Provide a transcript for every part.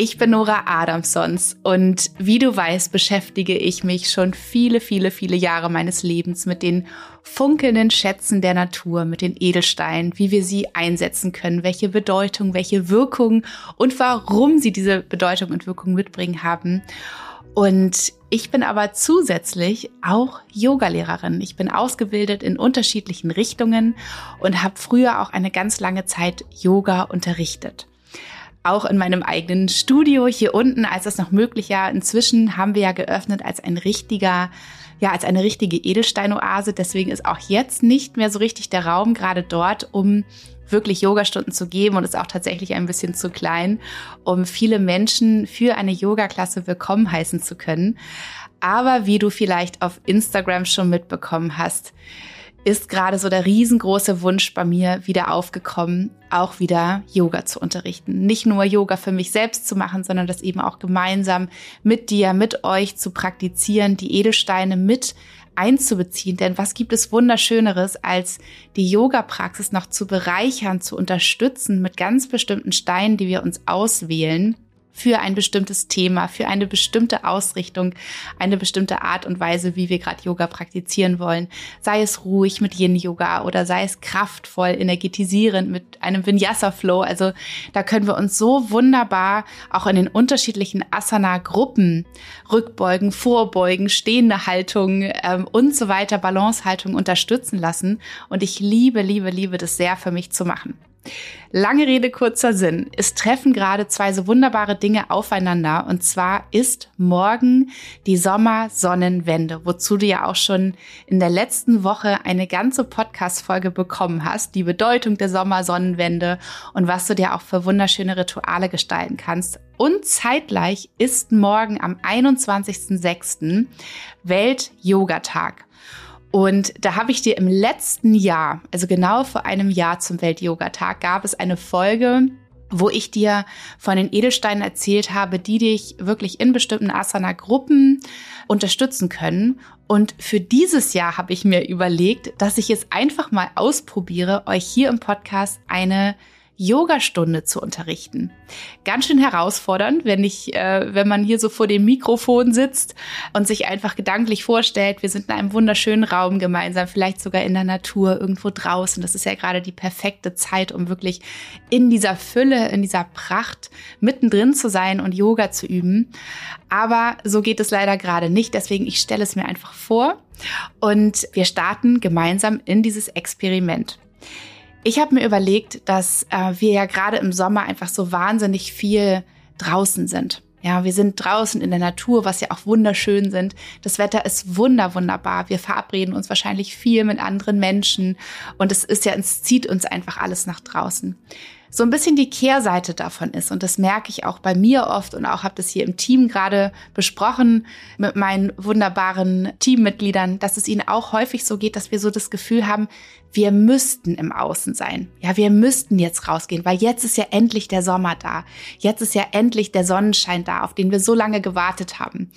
Ich bin Nora Adamsons und wie du weißt, beschäftige ich mich schon viele, viele, viele Jahre meines Lebens mit den funkelnden Schätzen der Natur, mit den Edelsteinen, wie wir sie einsetzen können, welche Bedeutung, welche Wirkung und warum sie diese Bedeutung und Wirkung mitbringen haben. Und ich bin aber zusätzlich auch Yogalehrerin. Ich bin ausgebildet in unterschiedlichen Richtungen und habe früher auch eine ganz lange Zeit Yoga unterrichtet auch in meinem eigenen Studio hier unten, als das noch möglich war. Inzwischen haben wir ja geöffnet als ein richtiger, ja, als eine richtige Edelsteinoase. Deswegen ist auch jetzt nicht mehr so richtig der Raum gerade dort, um wirklich Yogastunden zu geben und ist auch tatsächlich ein bisschen zu klein, um viele Menschen für eine Yoga-Klasse willkommen heißen zu können. Aber wie du vielleicht auf Instagram schon mitbekommen hast, ist gerade so der riesengroße Wunsch bei mir wieder aufgekommen, auch wieder Yoga zu unterrichten. Nicht nur Yoga für mich selbst zu machen, sondern das eben auch gemeinsam mit dir, mit euch zu praktizieren, die Edelsteine mit einzubeziehen. Denn was gibt es Wunderschöneres, als die Yoga-Praxis noch zu bereichern, zu unterstützen mit ganz bestimmten Steinen, die wir uns auswählen für ein bestimmtes Thema, für eine bestimmte Ausrichtung, eine bestimmte Art und Weise, wie wir gerade Yoga praktizieren wollen. Sei es ruhig mit Yin-Yoga oder sei es kraftvoll, energetisierend mit einem Vinyasa-Flow. Also da können wir uns so wunderbar auch in den unterschiedlichen Asana-Gruppen, Rückbeugen, Vorbeugen, stehende Haltung ähm, und so weiter, Balancehaltung unterstützen lassen. Und ich liebe, liebe, liebe das sehr für mich zu machen. Lange Rede, kurzer Sinn. Es treffen gerade zwei so wunderbare Dinge aufeinander. Und zwar ist morgen die Sommersonnenwende, wozu du ja auch schon in der letzten Woche eine ganze Podcast-Folge bekommen hast. Die Bedeutung der Sommersonnenwende und was du dir auch für wunderschöne Rituale gestalten kannst. Und zeitgleich ist morgen am 21.06. Welt-Yoga-Tag. Und da habe ich dir im letzten Jahr, also genau vor einem Jahr zum Welt-Yoga-Tag, gab es eine Folge, wo ich dir von den Edelsteinen erzählt habe, die dich wirklich in bestimmten Asana-Gruppen unterstützen können. Und für dieses Jahr habe ich mir überlegt, dass ich es einfach mal ausprobiere, euch hier im Podcast eine Yogastunde zu unterrichten. Ganz schön herausfordernd, wenn ich, äh, wenn man hier so vor dem Mikrofon sitzt und sich einfach gedanklich vorstellt, wir sind in einem wunderschönen Raum gemeinsam, vielleicht sogar in der Natur, irgendwo draußen. Das ist ja gerade die perfekte Zeit, um wirklich in dieser Fülle, in dieser Pracht mittendrin zu sein und Yoga zu üben. Aber so geht es leider gerade nicht. Deswegen, ich stelle es mir einfach vor und wir starten gemeinsam in dieses Experiment. Ich habe mir überlegt, dass äh, wir ja gerade im Sommer einfach so wahnsinnig viel draußen sind. Ja, wir sind draußen in der Natur, was ja auch wunderschön sind. Das Wetter ist wunder, wunderbar. Wir verabreden uns wahrscheinlich viel mit anderen Menschen und es ist ja, es zieht uns einfach alles nach draußen so ein bisschen die Kehrseite davon ist. Und das merke ich auch bei mir oft und auch habe das hier im Team gerade besprochen mit meinen wunderbaren Teammitgliedern, dass es ihnen auch häufig so geht, dass wir so das Gefühl haben, wir müssten im Außen sein. Ja, wir müssten jetzt rausgehen, weil jetzt ist ja endlich der Sommer da. Jetzt ist ja endlich der Sonnenschein da, auf den wir so lange gewartet haben.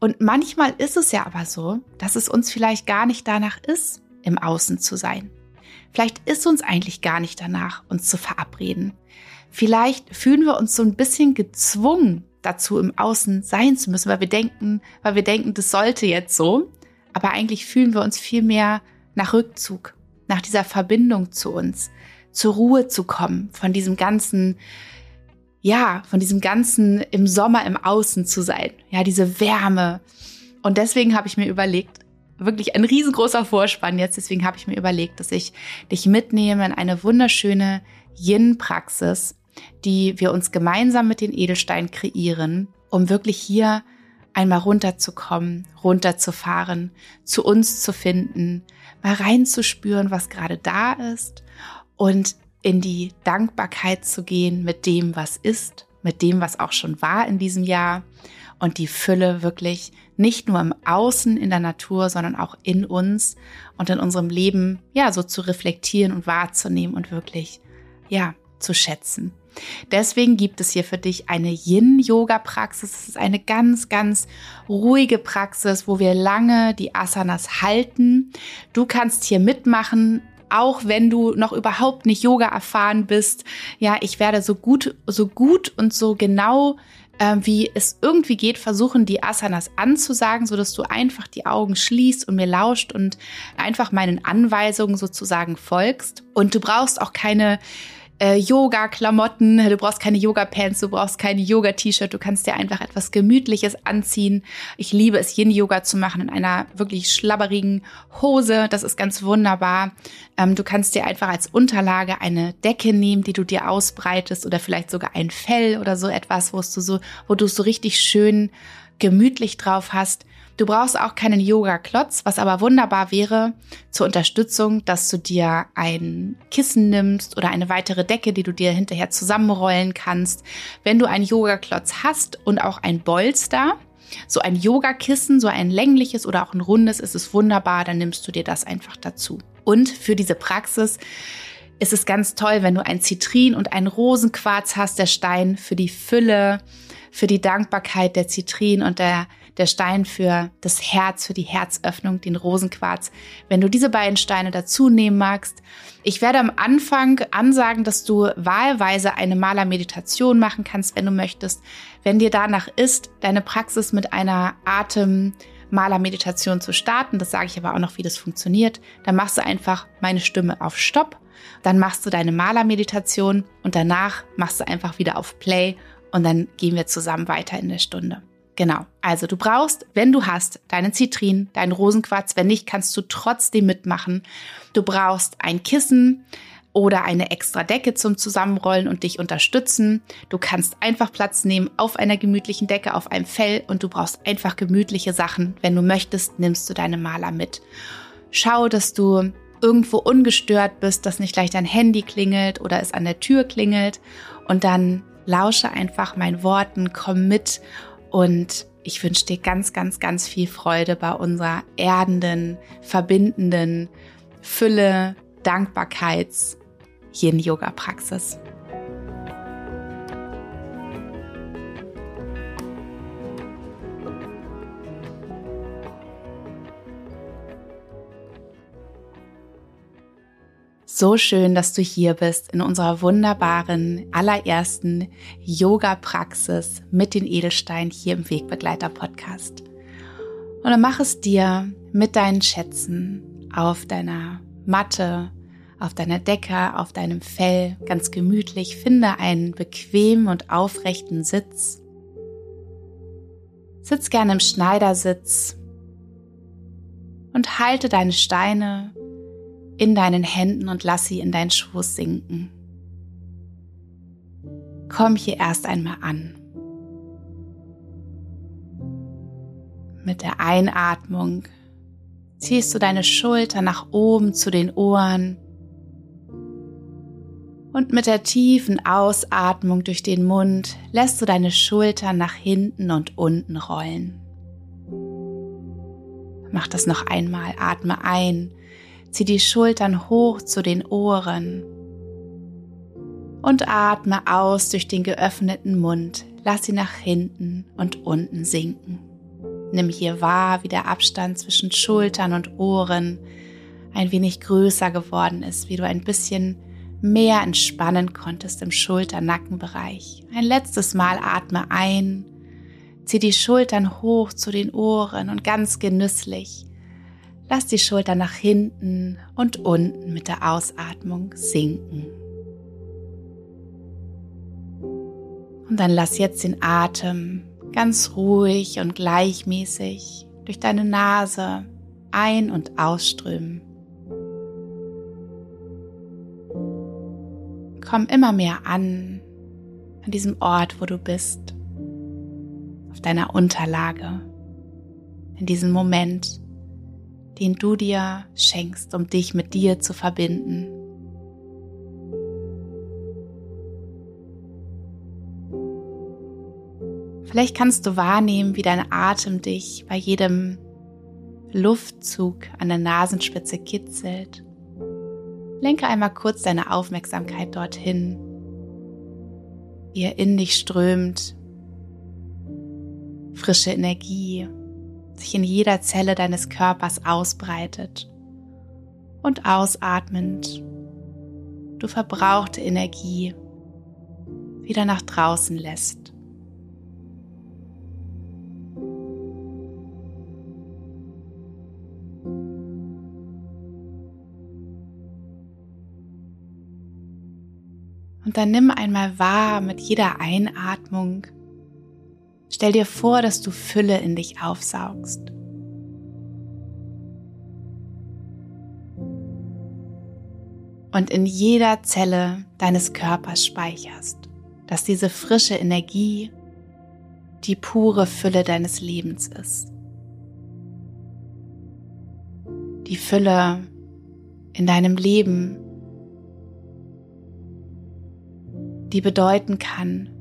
Und manchmal ist es ja aber so, dass es uns vielleicht gar nicht danach ist, im Außen zu sein. Vielleicht ist uns eigentlich gar nicht danach, uns zu verabreden. Vielleicht fühlen wir uns so ein bisschen gezwungen dazu, im Außen sein zu müssen, weil wir denken, weil wir denken, das sollte jetzt so. Aber eigentlich fühlen wir uns viel mehr nach Rückzug, nach dieser Verbindung zu uns, zur Ruhe zu kommen, von diesem ganzen, ja, von diesem ganzen im Sommer im Außen zu sein. Ja, diese Wärme. Und deswegen habe ich mir überlegt, wirklich ein riesengroßer Vorspann jetzt. Deswegen habe ich mir überlegt, dass ich dich mitnehme in eine wunderschöne Yin-Praxis, die wir uns gemeinsam mit den Edelsteinen kreieren, um wirklich hier einmal runterzukommen, runterzufahren, zu uns zu finden, mal reinzuspüren, was gerade da ist und in die Dankbarkeit zu gehen mit dem, was ist, mit dem, was auch schon war in diesem Jahr und die Fülle wirklich nicht nur im Außen in der Natur, sondern auch in uns und in unserem Leben, ja, so zu reflektieren und wahrzunehmen und wirklich, ja, zu schätzen. Deswegen gibt es hier für dich eine Yin-Yoga-Praxis. Es ist eine ganz, ganz ruhige Praxis, wo wir lange die Asanas halten. Du kannst hier mitmachen, auch wenn du noch überhaupt nicht Yoga erfahren bist. Ja, ich werde so gut, so gut und so genau äh, wie es irgendwie geht, versuchen, die Asanas anzusagen, so dass du einfach die Augen schließt und mir lauscht und einfach meinen Anweisungen sozusagen folgst. Und du brauchst auch keine äh, Yoga-Klamotten, du brauchst keine Yoga-Pants, du brauchst keine Yoga-T-Shirt, du kannst dir einfach etwas Gemütliches anziehen. Ich liebe es, Yin-Yoga zu machen in einer wirklich schlabberigen Hose, das ist ganz wunderbar. Ähm, du kannst dir einfach als Unterlage eine Decke nehmen, die du dir ausbreitest oder vielleicht sogar ein Fell oder so etwas, wo du so, wo du so richtig schön gemütlich drauf hast. Du brauchst auch keinen Yoga-Klotz, was aber wunderbar wäre zur Unterstützung, dass du dir ein Kissen nimmst oder eine weitere Decke, die du dir hinterher zusammenrollen kannst. Wenn du einen Yoga-Klotz hast und auch ein Bolster, so ein Yogakissen, so ein längliches oder auch ein rundes, ist es wunderbar, dann nimmst du dir das einfach dazu. Und für diese Praxis ist es ganz toll, wenn du ein Zitrin und ein Rosenquarz hast, der Stein für die Fülle, für die Dankbarkeit der Zitrin und der der Stein für das Herz, für die Herzöffnung, den Rosenquarz. Wenn du diese beiden Steine dazu nehmen magst, ich werde am Anfang ansagen, dass du wahlweise eine Malermeditation machen kannst, wenn du möchtest. Wenn dir danach ist, deine Praxis mit einer Atemmalermeditation zu starten, das sage ich aber auch noch, wie das funktioniert, dann machst du einfach meine Stimme auf Stopp, dann machst du deine Malermeditation und danach machst du einfach wieder auf Play und dann gehen wir zusammen weiter in der Stunde. Genau. Also du brauchst, wenn du hast, deinen Zitrin, deinen Rosenquarz. Wenn nicht, kannst du trotzdem mitmachen. Du brauchst ein Kissen oder eine extra Decke zum Zusammenrollen und dich unterstützen. Du kannst einfach Platz nehmen auf einer gemütlichen Decke, auf einem Fell und du brauchst einfach gemütliche Sachen. Wenn du möchtest, nimmst du deine Maler mit. Schau, dass du irgendwo ungestört bist, dass nicht gleich dein Handy klingelt oder es an der Tür klingelt und dann lausche einfach meinen Worten, komm mit und ich wünsche dir ganz, ganz, ganz viel Freude bei unserer erdenden, verbindenden Fülle, Dankbarkeits, So schön, dass du hier bist in unserer wunderbaren allerersten Yoga-Praxis mit den Edelsteinen hier im Wegbegleiter Podcast. Und dann mach es dir mit deinen Schätzen auf deiner Matte, auf deiner Decke, auf deinem Fell ganz gemütlich. Finde einen bequemen und aufrechten Sitz. Sitz gerne im Schneidersitz und halte deine Steine in deinen Händen und lass sie in deinen Schoß sinken. Komm hier erst einmal an. Mit der Einatmung ziehst du deine Schulter nach oben zu den Ohren und mit der tiefen Ausatmung durch den Mund lässt du deine Schultern nach hinten und unten rollen. Mach das noch einmal. Atme ein Zieh die Schultern hoch zu den Ohren und atme aus durch den geöffneten Mund. Lass sie nach hinten und unten sinken. Nimm hier wahr, wie der Abstand zwischen Schultern und Ohren ein wenig größer geworden ist, wie du ein bisschen mehr entspannen konntest im Schulter-Nackenbereich. Ein letztes Mal atme ein, zieh die Schultern hoch zu den Ohren und ganz genüsslich Lass die Schultern nach hinten und unten mit der Ausatmung sinken. Und dann lass jetzt den Atem ganz ruhig und gleichmäßig durch deine Nase ein- und ausströmen. Komm immer mehr an, an diesem Ort, wo du bist, auf deiner Unterlage, in diesem Moment, den du dir schenkst, um dich mit dir zu verbinden. Vielleicht kannst du wahrnehmen, wie dein Atem dich bei jedem Luftzug an der Nasenspitze kitzelt. Lenke einmal kurz deine Aufmerksamkeit dorthin, wie er in dich strömt, frische Energie sich in jeder Zelle deines Körpers ausbreitet und ausatmend du verbrauchte Energie wieder nach draußen lässt. Und dann nimm einmal wahr mit jeder Einatmung. Stell dir vor, dass du Fülle in dich aufsaugst. Und in jeder Zelle deines Körpers speicherst, dass diese frische Energie die pure Fülle deines Lebens ist. Die Fülle in deinem Leben die bedeuten kann,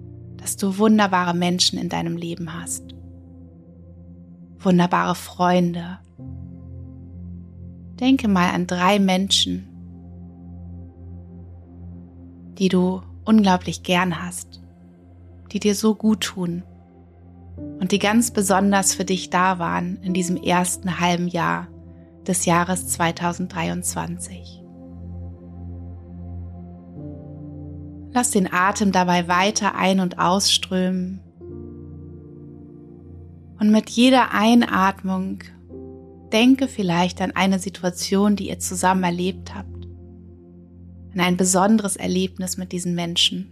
dass du wunderbare Menschen in deinem Leben hast. Wunderbare Freunde. Denke mal an drei Menschen, die du unglaublich gern hast, die dir so gut tun und die ganz besonders für dich da waren in diesem ersten halben Jahr des Jahres 2023. Lass den Atem dabei weiter ein- und ausströmen. Und mit jeder Einatmung denke vielleicht an eine Situation, die ihr zusammen erlebt habt. An ein besonderes Erlebnis mit diesen Menschen.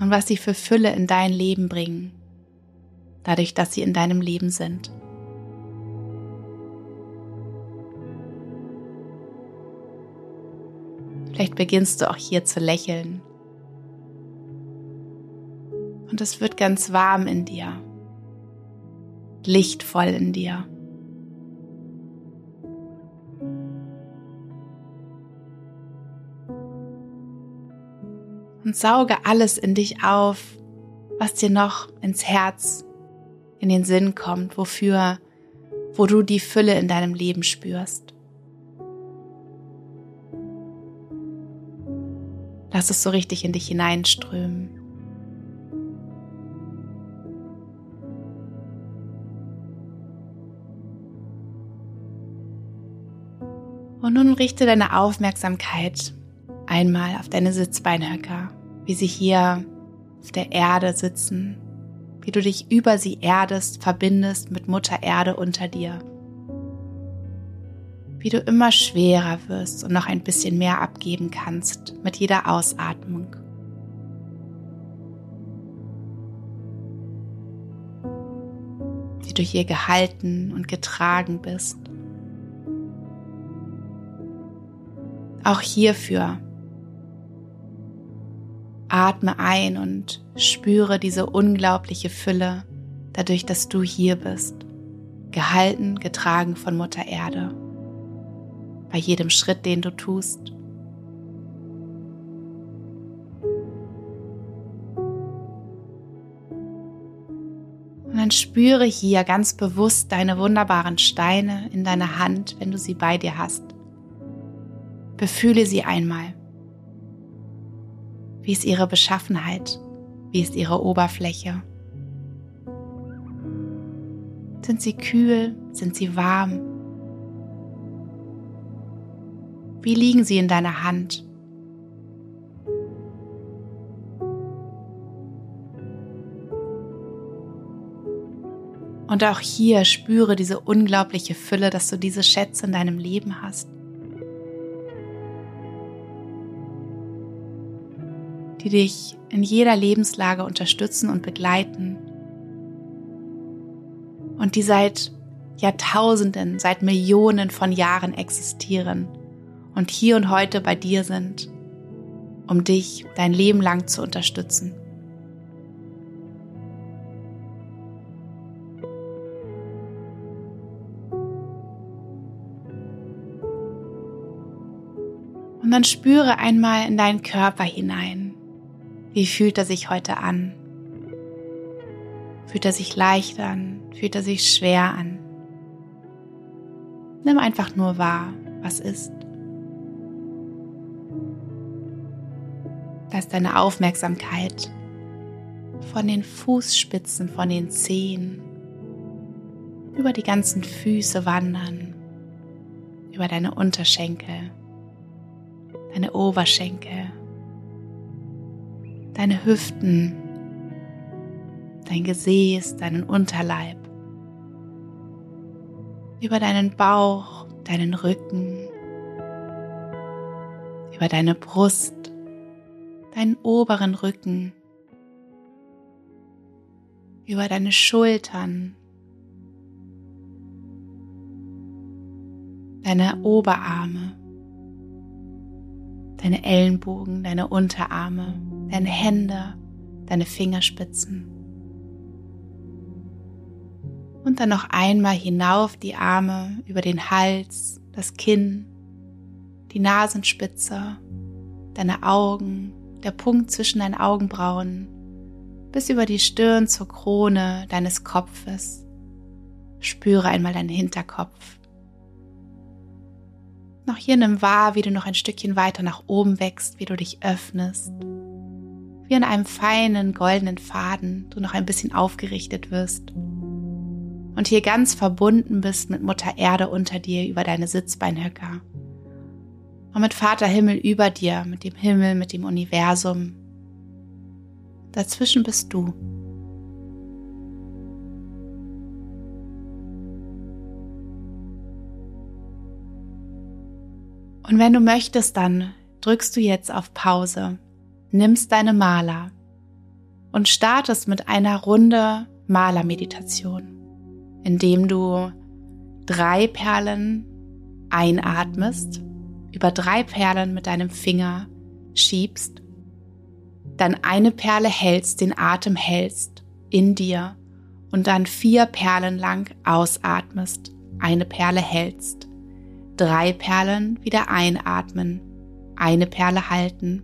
Und was sie für Fülle in dein Leben bringen, dadurch, dass sie in deinem Leben sind. Vielleicht beginnst du auch hier zu lächeln. Und es wird ganz warm in dir, lichtvoll in dir. Und sauge alles in dich auf, was dir noch ins Herz, in den Sinn kommt, wofür, wo du die Fülle in deinem Leben spürst. Lass es so richtig in dich hineinströmen. Und nun richte deine Aufmerksamkeit einmal auf deine Sitzbeinhöcker, wie sie hier auf der Erde sitzen, wie du dich über sie erdest, verbindest mit Mutter Erde unter dir wie du immer schwerer wirst und noch ein bisschen mehr abgeben kannst mit jeder Ausatmung. Wie du hier gehalten und getragen bist. Auch hierfür atme ein und spüre diese unglaubliche Fülle dadurch, dass du hier bist, gehalten, getragen von Mutter Erde bei jedem Schritt, den du tust. Und dann spüre hier ganz bewusst deine wunderbaren Steine in deiner Hand, wenn du sie bei dir hast. Befühle sie einmal. Wie ist ihre Beschaffenheit? Wie ist ihre Oberfläche? Sind sie kühl? Sind sie warm? Wie liegen sie in deiner Hand? Und auch hier spüre diese unglaubliche Fülle, dass du diese Schätze in deinem Leben hast. die dich in jeder Lebenslage unterstützen und begleiten und die seit Jahrtausenden, seit Millionen von Jahren existieren und hier und heute bei dir sind, um dich dein Leben lang zu unterstützen. Und dann spüre einmal in deinen Körper hinein. Wie fühlt er sich heute an? Fühlt er sich leicht an? Fühlt er sich schwer an? Nimm einfach nur wahr, was ist. Lass deine Aufmerksamkeit von den Fußspitzen, von den Zehen, über die ganzen Füße wandern, über deine Unterschenkel, deine Oberschenkel, deine Hüften, dein Gesäß, deinen Unterleib, über deinen Bauch, deinen Rücken, über deine Brust, deinen oberen Rücken, über deine Schultern, deine Oberarme, deine Ellenbogen, deine Unterarme, deine Hände, deine Fingerspitzen. Und dann noch einmal hinauf die Arme über den Hals, das Kinn, die Nasenspitze, deine Augen, der Punkt zwischen deinen Augenbrauen, bis über die Stirn zur Krone deines Kopfes. Spüre einmal deinen Hinterkopf. Noch hier nimm wahr, wie du noch ein Stückchen weiter nach oben wächst, wie du dich öffnest. Wie an einem feinen goldenen Faden du noch ein bisschen aufgerichtet wirst. Und hier ganz verbunden bist mit Mutter Erde unter dir über deine Sitzbeinhöcker und mit Vater Himmel über dir, mit dem Himmel, mit dem Universum. Dazwischen bist du. Und wenn du möchtest, dann drückst du jetzt auf Pause, nimmst deine Maler und startest mit einer Runde Malermeditation, indem du drei Perlen einatmest über drei Perlen mit deinem Finger schiebst, dann eine Perle hältst, den Atem hältst in dir und dann vier Perlen lang ausatmest, eine Perle hältst, drei Perlen wieder einatmen, eine Perle halten,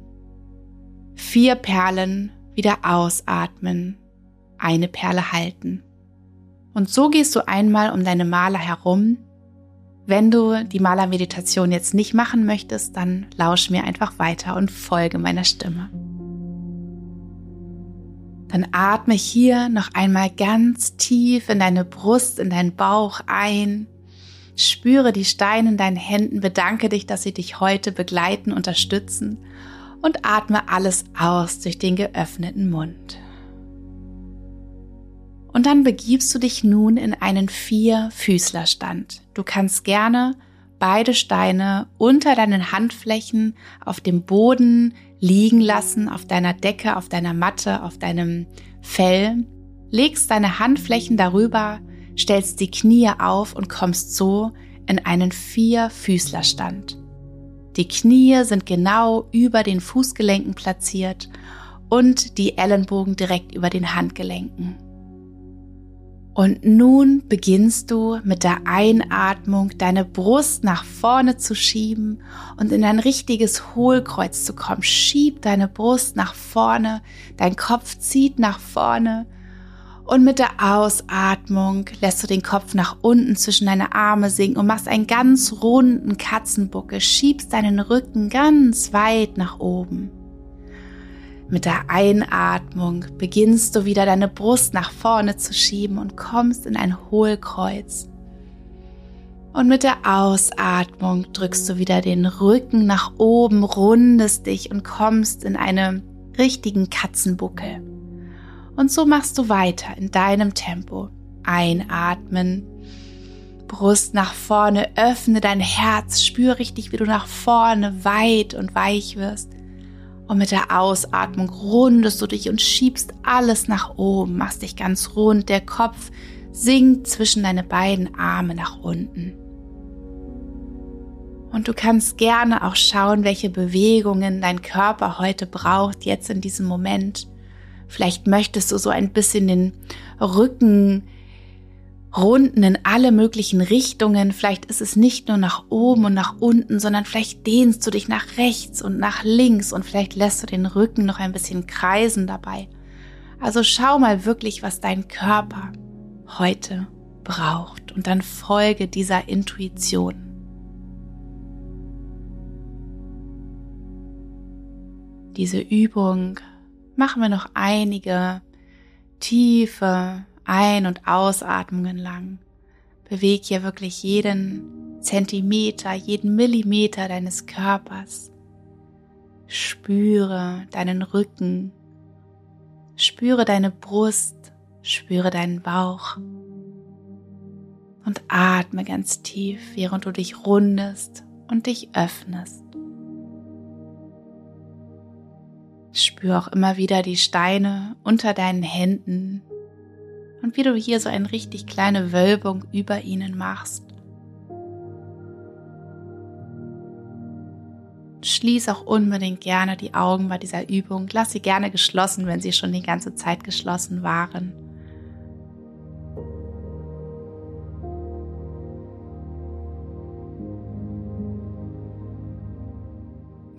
vier Perlen wieder ausatmen, eine Perle halten. Und so gehst du einmal um deine Maler herum wenn du die Malermeditation jetzt nicht machen möchtest, dann lausch mir einfach weiter und folge meiner Stimme. Dann atme hier noch einmal ganz tief in deine Brust, in deinen Bauch ein. Spüre die Steine in deinen Händen, bedanke dich, dass sie dich heute begleiten, unterstützen und atme alles aus durch den geöffneten Mund. Und dann begibst du dich nun in einen Vier-Füßlerstand. Du kannst gerne beide Steine unter deinen Handflächen auf dem Boden liegen lassen, auf deiner Decke, auf deiner Matte, auf deinem Fell. Legst deine Handflächen darüber, stellst die Knie auf und kommst so in einen Vier-Füßlerstand. Die Knie sind genau über den Fußgelenken platziert und die Ellenbogen direkt über den Handgelenken. Und nun beginnst du mit der Einatmung deine Brust nach vorne zu schieben und in ein richtiges Hohlkreuz zu kommen. Schieb deine Brust nach vorne, dein Kopf zieht nach vorne und mit der Ausatmung lässt du den Kopf nach unten zwischen deine Arme sinken und machst einen ganz runden Katzenbuckel, schiebst deinen Rücken ganz weit nach oben. Mit der Einatmung beginnst du wieder deine Brust nach vorne zu schieben und kommst in ein Hohlkreuz. Und mit der Ausatmung drückst du wieder den Rücken nach oben, rundest dich und kommst in einen richtigen Katzenbuckel. Und so machst du weiter in deinem Tempo. Einatmen, Brust nach vorne, öffne dein Herz, spür richtig, wie du nach vorne weit und weich wirst. Und mit der Ausatmung rundest du dich und schiebst alles nach oben, machst dich ganz rund, der Kopf sinkt zwischen deine beiden Arme nach unten. Und du kannst gerne auch schauen, welche Bewegungen dein Körper heute braucht, jetzt in diesem Moment. Vielleicht möchtest du so ein bisschen den Rücken Runden in alle möglichen Richtungen. Vielleicht ist es nicht nur nach oben und nach unten, sondern vielleicht dehnst du dich nach rechts und nach links und vielleicht lässt du den Rücken noch ein bisschen kreisen dabei. Also schau mal wirklich, was dein Körper heute braucht und dann folge dieser Intuition. Diese Übung machen wir noch einige tiefe ein- und Ausatmungen lang. Beweg hier wirklich jeden Zentimeter, jeden Millimeter deines Körpers. Spüre deinen Rücken. Spüre deine Brust. Spüre deinen Bauch. Und atme ganz tief, während du dich rundest und dich öffnest. Spür auch immer wieder die Steine unter deinen Händen und wie du hier so eine richtig kleine Wölbung über ihnen machst. Schließ auch unbedingt gerne die Augen bei dieser Übung. Lass sie gerne geschlossen, wenn sie schon die ganze Zeit geschlossen waren.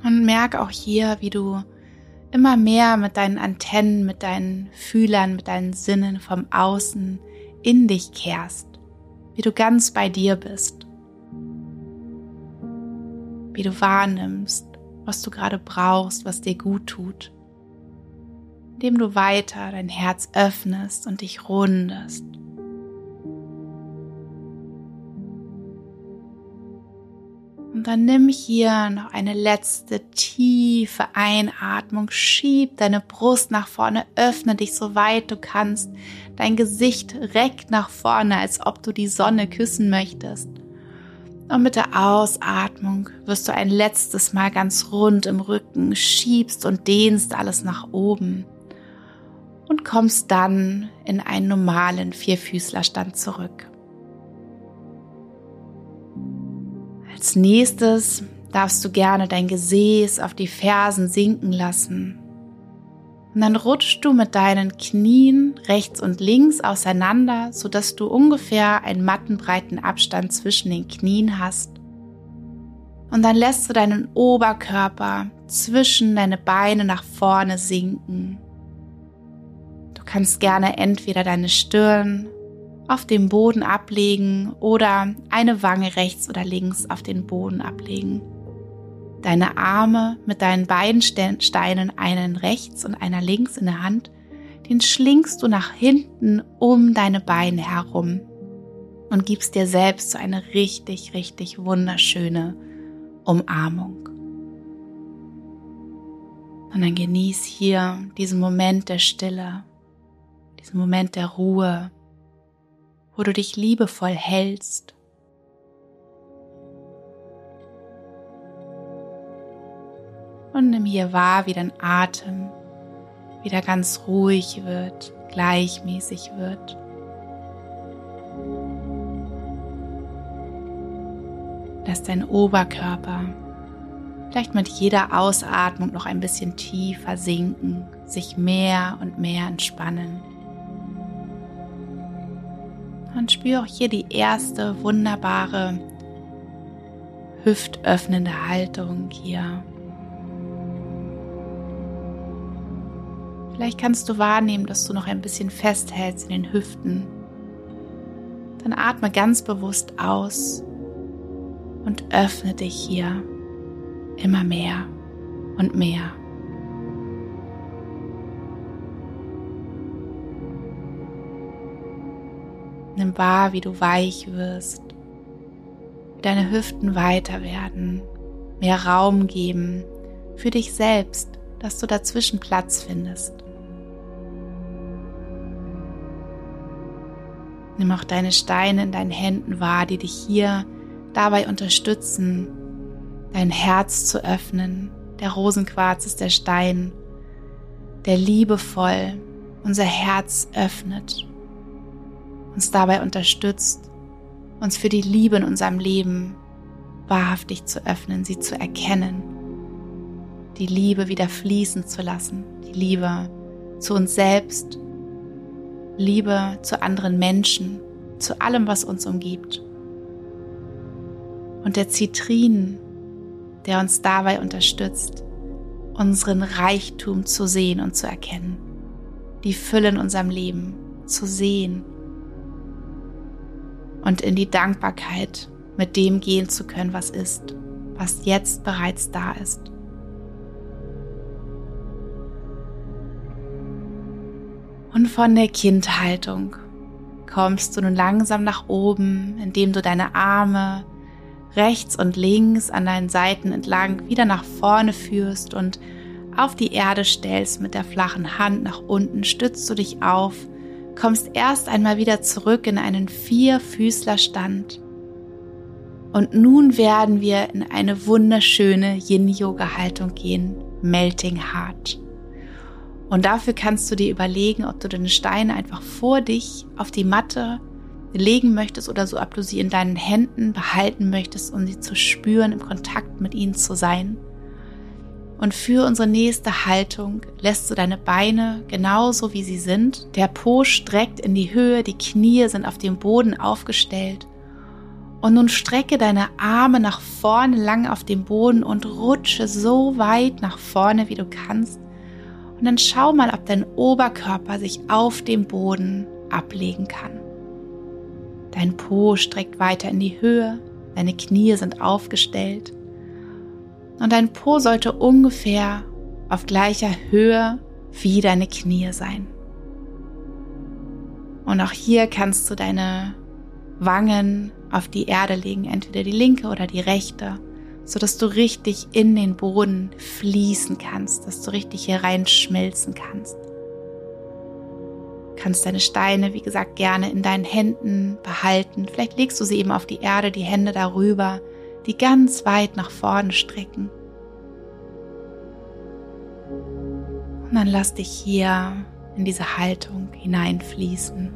Und merke auch hier, wie du immer mehr mit deinen Antennen, mit deinen Fühlern, mit deinen Sinnen vom Außen in dich kehrst, wie du ganz bei dir bist, wie du wahrnimmst, was du gerade brauchst, was dir gut tut, indem du weiter dein Herz öffnest und dich rundest. Und dann nimm hier noch eine letzte tiefe Einatmung. Schieb deine Brust nach vorne, öffne dich so weit du kannst. Dein Gesicht reckt nach vorne, als ob du die Sonne küssen möchtest. Und mit der Ausatmung wirst du ein letztes Mal ganz rund im Rücken, schiebst und dehnst alles nach oben und kommst dann in einen normalen Vierfüßlerstand zurück. Als nächstes darfst du gerne dein Gesäß auf die Fersen sinken lassen. Und dann rutschst du mit deinen Knien rechts und links auseinander, sodass du ungefähr einen mattenbreiten Abstand zwischen den Knien hast. Und dann lässt du deinen Oberkörper zwischen deine Beine nach vorne sinken. Du kannst gerne entweder deine Stirn auf dem Boden ablegen oder eine Wange rechts oder links auf den Boden ablegen. Deine Arme mit deinen beiden Steinen, einen rechts und einer links in der Hand, den schlingst du nach hinten um deine Beine herum und gibst dir selbst so eine richtig, richtig wunderschöne Umarmung. Und dann genieß hier diesen Moment der Stille, diesen Moment der Ruhe, wo du dich liebevoll hältst. Und nimm hier wahr, wie dein Atem wieder ganz ruhig wird, gleichmäßig wird. Lass dein Oberkörper vielleicht mit jeder Ausatmung noch ein bisschen tiefer sinken, sich mehr und mehr entspannen. Und spüre auch hier die erste wunderbare hüftöffnende Haltung hier. Vielleicht kannst du wahrnehmen, dass du noch ein bisschen festhältst in den Hüften. Dann atme ganz bewusst aus und öffne dich hier immer mehr und mehr. Nimm wahr, wie du weich wirst, wie deine Hüften weiter werden, mehr Raum geben für dich selbst, dass du dazwischen Platz findest. Nimm auch deine Steine in deinen Händen wahr, die dich hier dabei unterstützen, dein Herz zu öffnen. Der Rosenquarz ist der Stein, der liebevoll unser Herz öffnet uns dabei unterstützt, uns für die Liebe in unserem Leben wahrhaftig zu öffnen, sie zu erkennen, die Liebe wieder fließen zu lassen, die Liebe zu uns selbst, Liebe zu anderen Menschen, zu allem, was uns umgibt. Und der Zitrin, der uns dabei unterstützt, unseren Reichtum zu sehen und zu erkennen, die Fülle in unserem Leben zu sehen und in die Dankbarkeit mit dem gehen zu können, was ist, was jetzt bereits da ist. Und von der Kindhaltung kommst du nun langsam nach oben, indem du deine Arme rechts und links an deinen Seiten entlang wieder nach vorne führst und auf die Erde stellst mit der flachen Hand nach unten, stützt du dich auf, kommst erst einmal wieder zurück in einen Vierfüßlerstand. Und nun werden wir in eine wunderschöne Yin-Yoga-Haltung gehen, Melting Heart. Und dafür kannst du dir überlegen, ob du deine Steine einfach vor dich auf die Matte legen möchtest oder so, ob du sie in deinen Händen behalten möchtest, um sie zu spüren, im Kontakt mit ihnen zu sein. Und für unsere nächste Haltung lässt du deine Beine genauso wie sie sind. Der Po streckt in die Höhe, die Knie sind auf dem Boden aufgestellt. Und nun strecke deine Arme nach vorne lang auf dem Boden und rutsche so weit nach vorne, wie du kannst. Und dann schau mal, ob dein Oberkörper sich auf dem Boden ablegen kann. Dein Po streckt weiter in die Höhe, deine Knie sind aufgestellt und dein Po sollte ungefähr auf gleicher Höhe wie deine Knie sein. Und auch hier kannst du deine Wangen auf die Erde legen, entweder die linke oder die rechte, so dass du richtig in den Boden fließen kannst, dass du richtig hier reinschmelzen kannst. Du kannst deine Steine, wie gesagt, gerne in deinen Händen behalten. Vielleicht legst du sie eben auf die Erde, die Hände darüber, die ganz weit nach vorne strecken. Und dann lass dich hier in diese Haltung hineinfließen.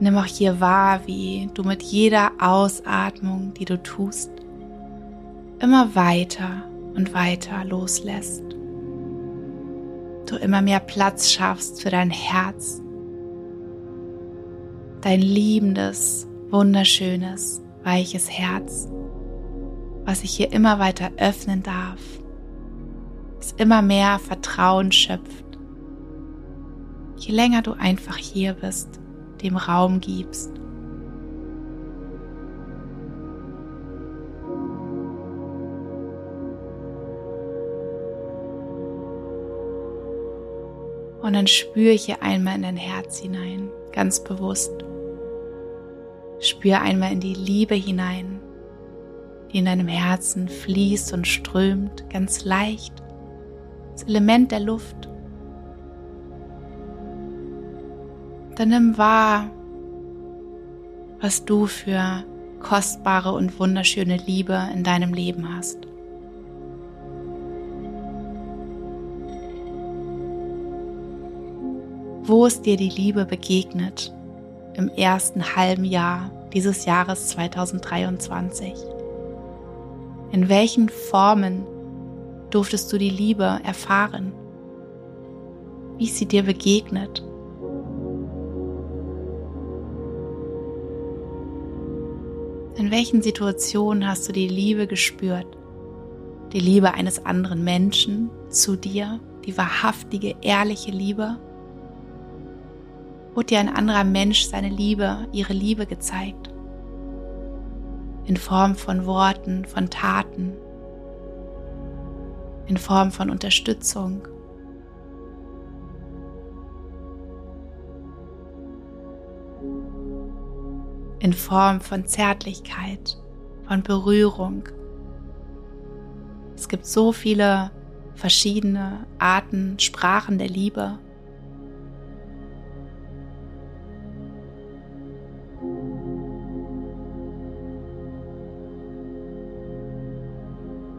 Nimm auch hier wahr, wie du mit jeder Ausatmung, die du tust, immer weiter und weiter loslässt. Du immer mehr Platz schaffst für dein Herz, dein liebendes, wunderschönes, weiches Herz, was sich hier immer weiter öffnen darf, es immer mehr Vertrauen schöpft. Je länger du einfach hier bist, dem Raum gibst. Und dann spüre hier einmal in dein Herz hinein, ganz bewusst. Spür einmal in die Liebe hinein, die in deinem Herzen fließt und strömt, ganz leicht. Das Element der Luft. Dann nimm wahr, was du für kostbare und wunderschöne Liebe in deinem Leben hast. Wo ist dir die Liebe begegnet? Im ersten halben Jahr dieses Jahres 2023? In welchen Formen durftest du die Liebe erfahren? Wie ist sie dir begegnet? In welchen Situationen hast du die Liebe gespürt? Die Liebe eines anderen Menschen zu dir, die wahrhaftige, ehrliche Liebe? Wurde dir ein anderer Mensch seine Liebe, ihre Liebe gezeigt. In Form von Worten, von Taten, in Form von Unterstützung. In Form von Zärtlichkeit, von Berührung. Es gibt so viele verschiedene Arten, Sprachen der Liebe.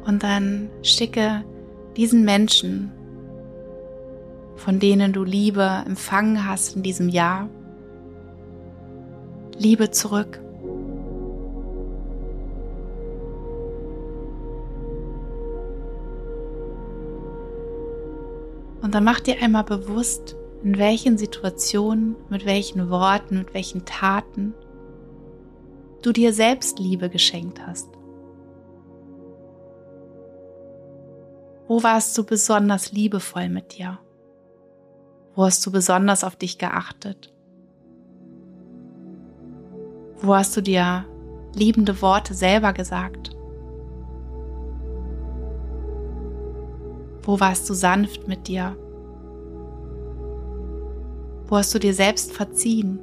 Und dann schicke diesen Menschen, von denen du Liebe empfangen hast in diesem Jahr, Liebe zurück. Und dann mach dir einmal bewusst, in welchen Situationen, mit welchen Worten, mit welchen Taten du dir selbst Liebe geschenkt hast. Wo warst du besonders liebevoll mit dir? Wo hast du besonders auf dich geachtet? Wo hast du dir liebende Worte selber gesagt? Wo warst du sanft mit dir? Wo hast du dir selbst verziehen?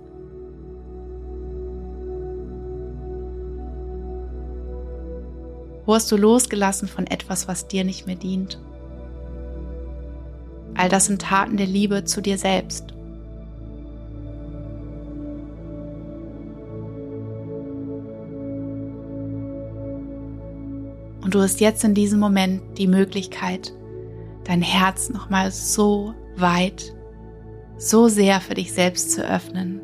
Wo hast du losgelassen von etwas, was dir nicht mehr dient? All das sind Taten der Liebe zu dir selbst. Und du hast jetzt in diesem Moment die Möglichkeit, dein Herz nochmal so weit, so sehr für dich selbst zu öffnen.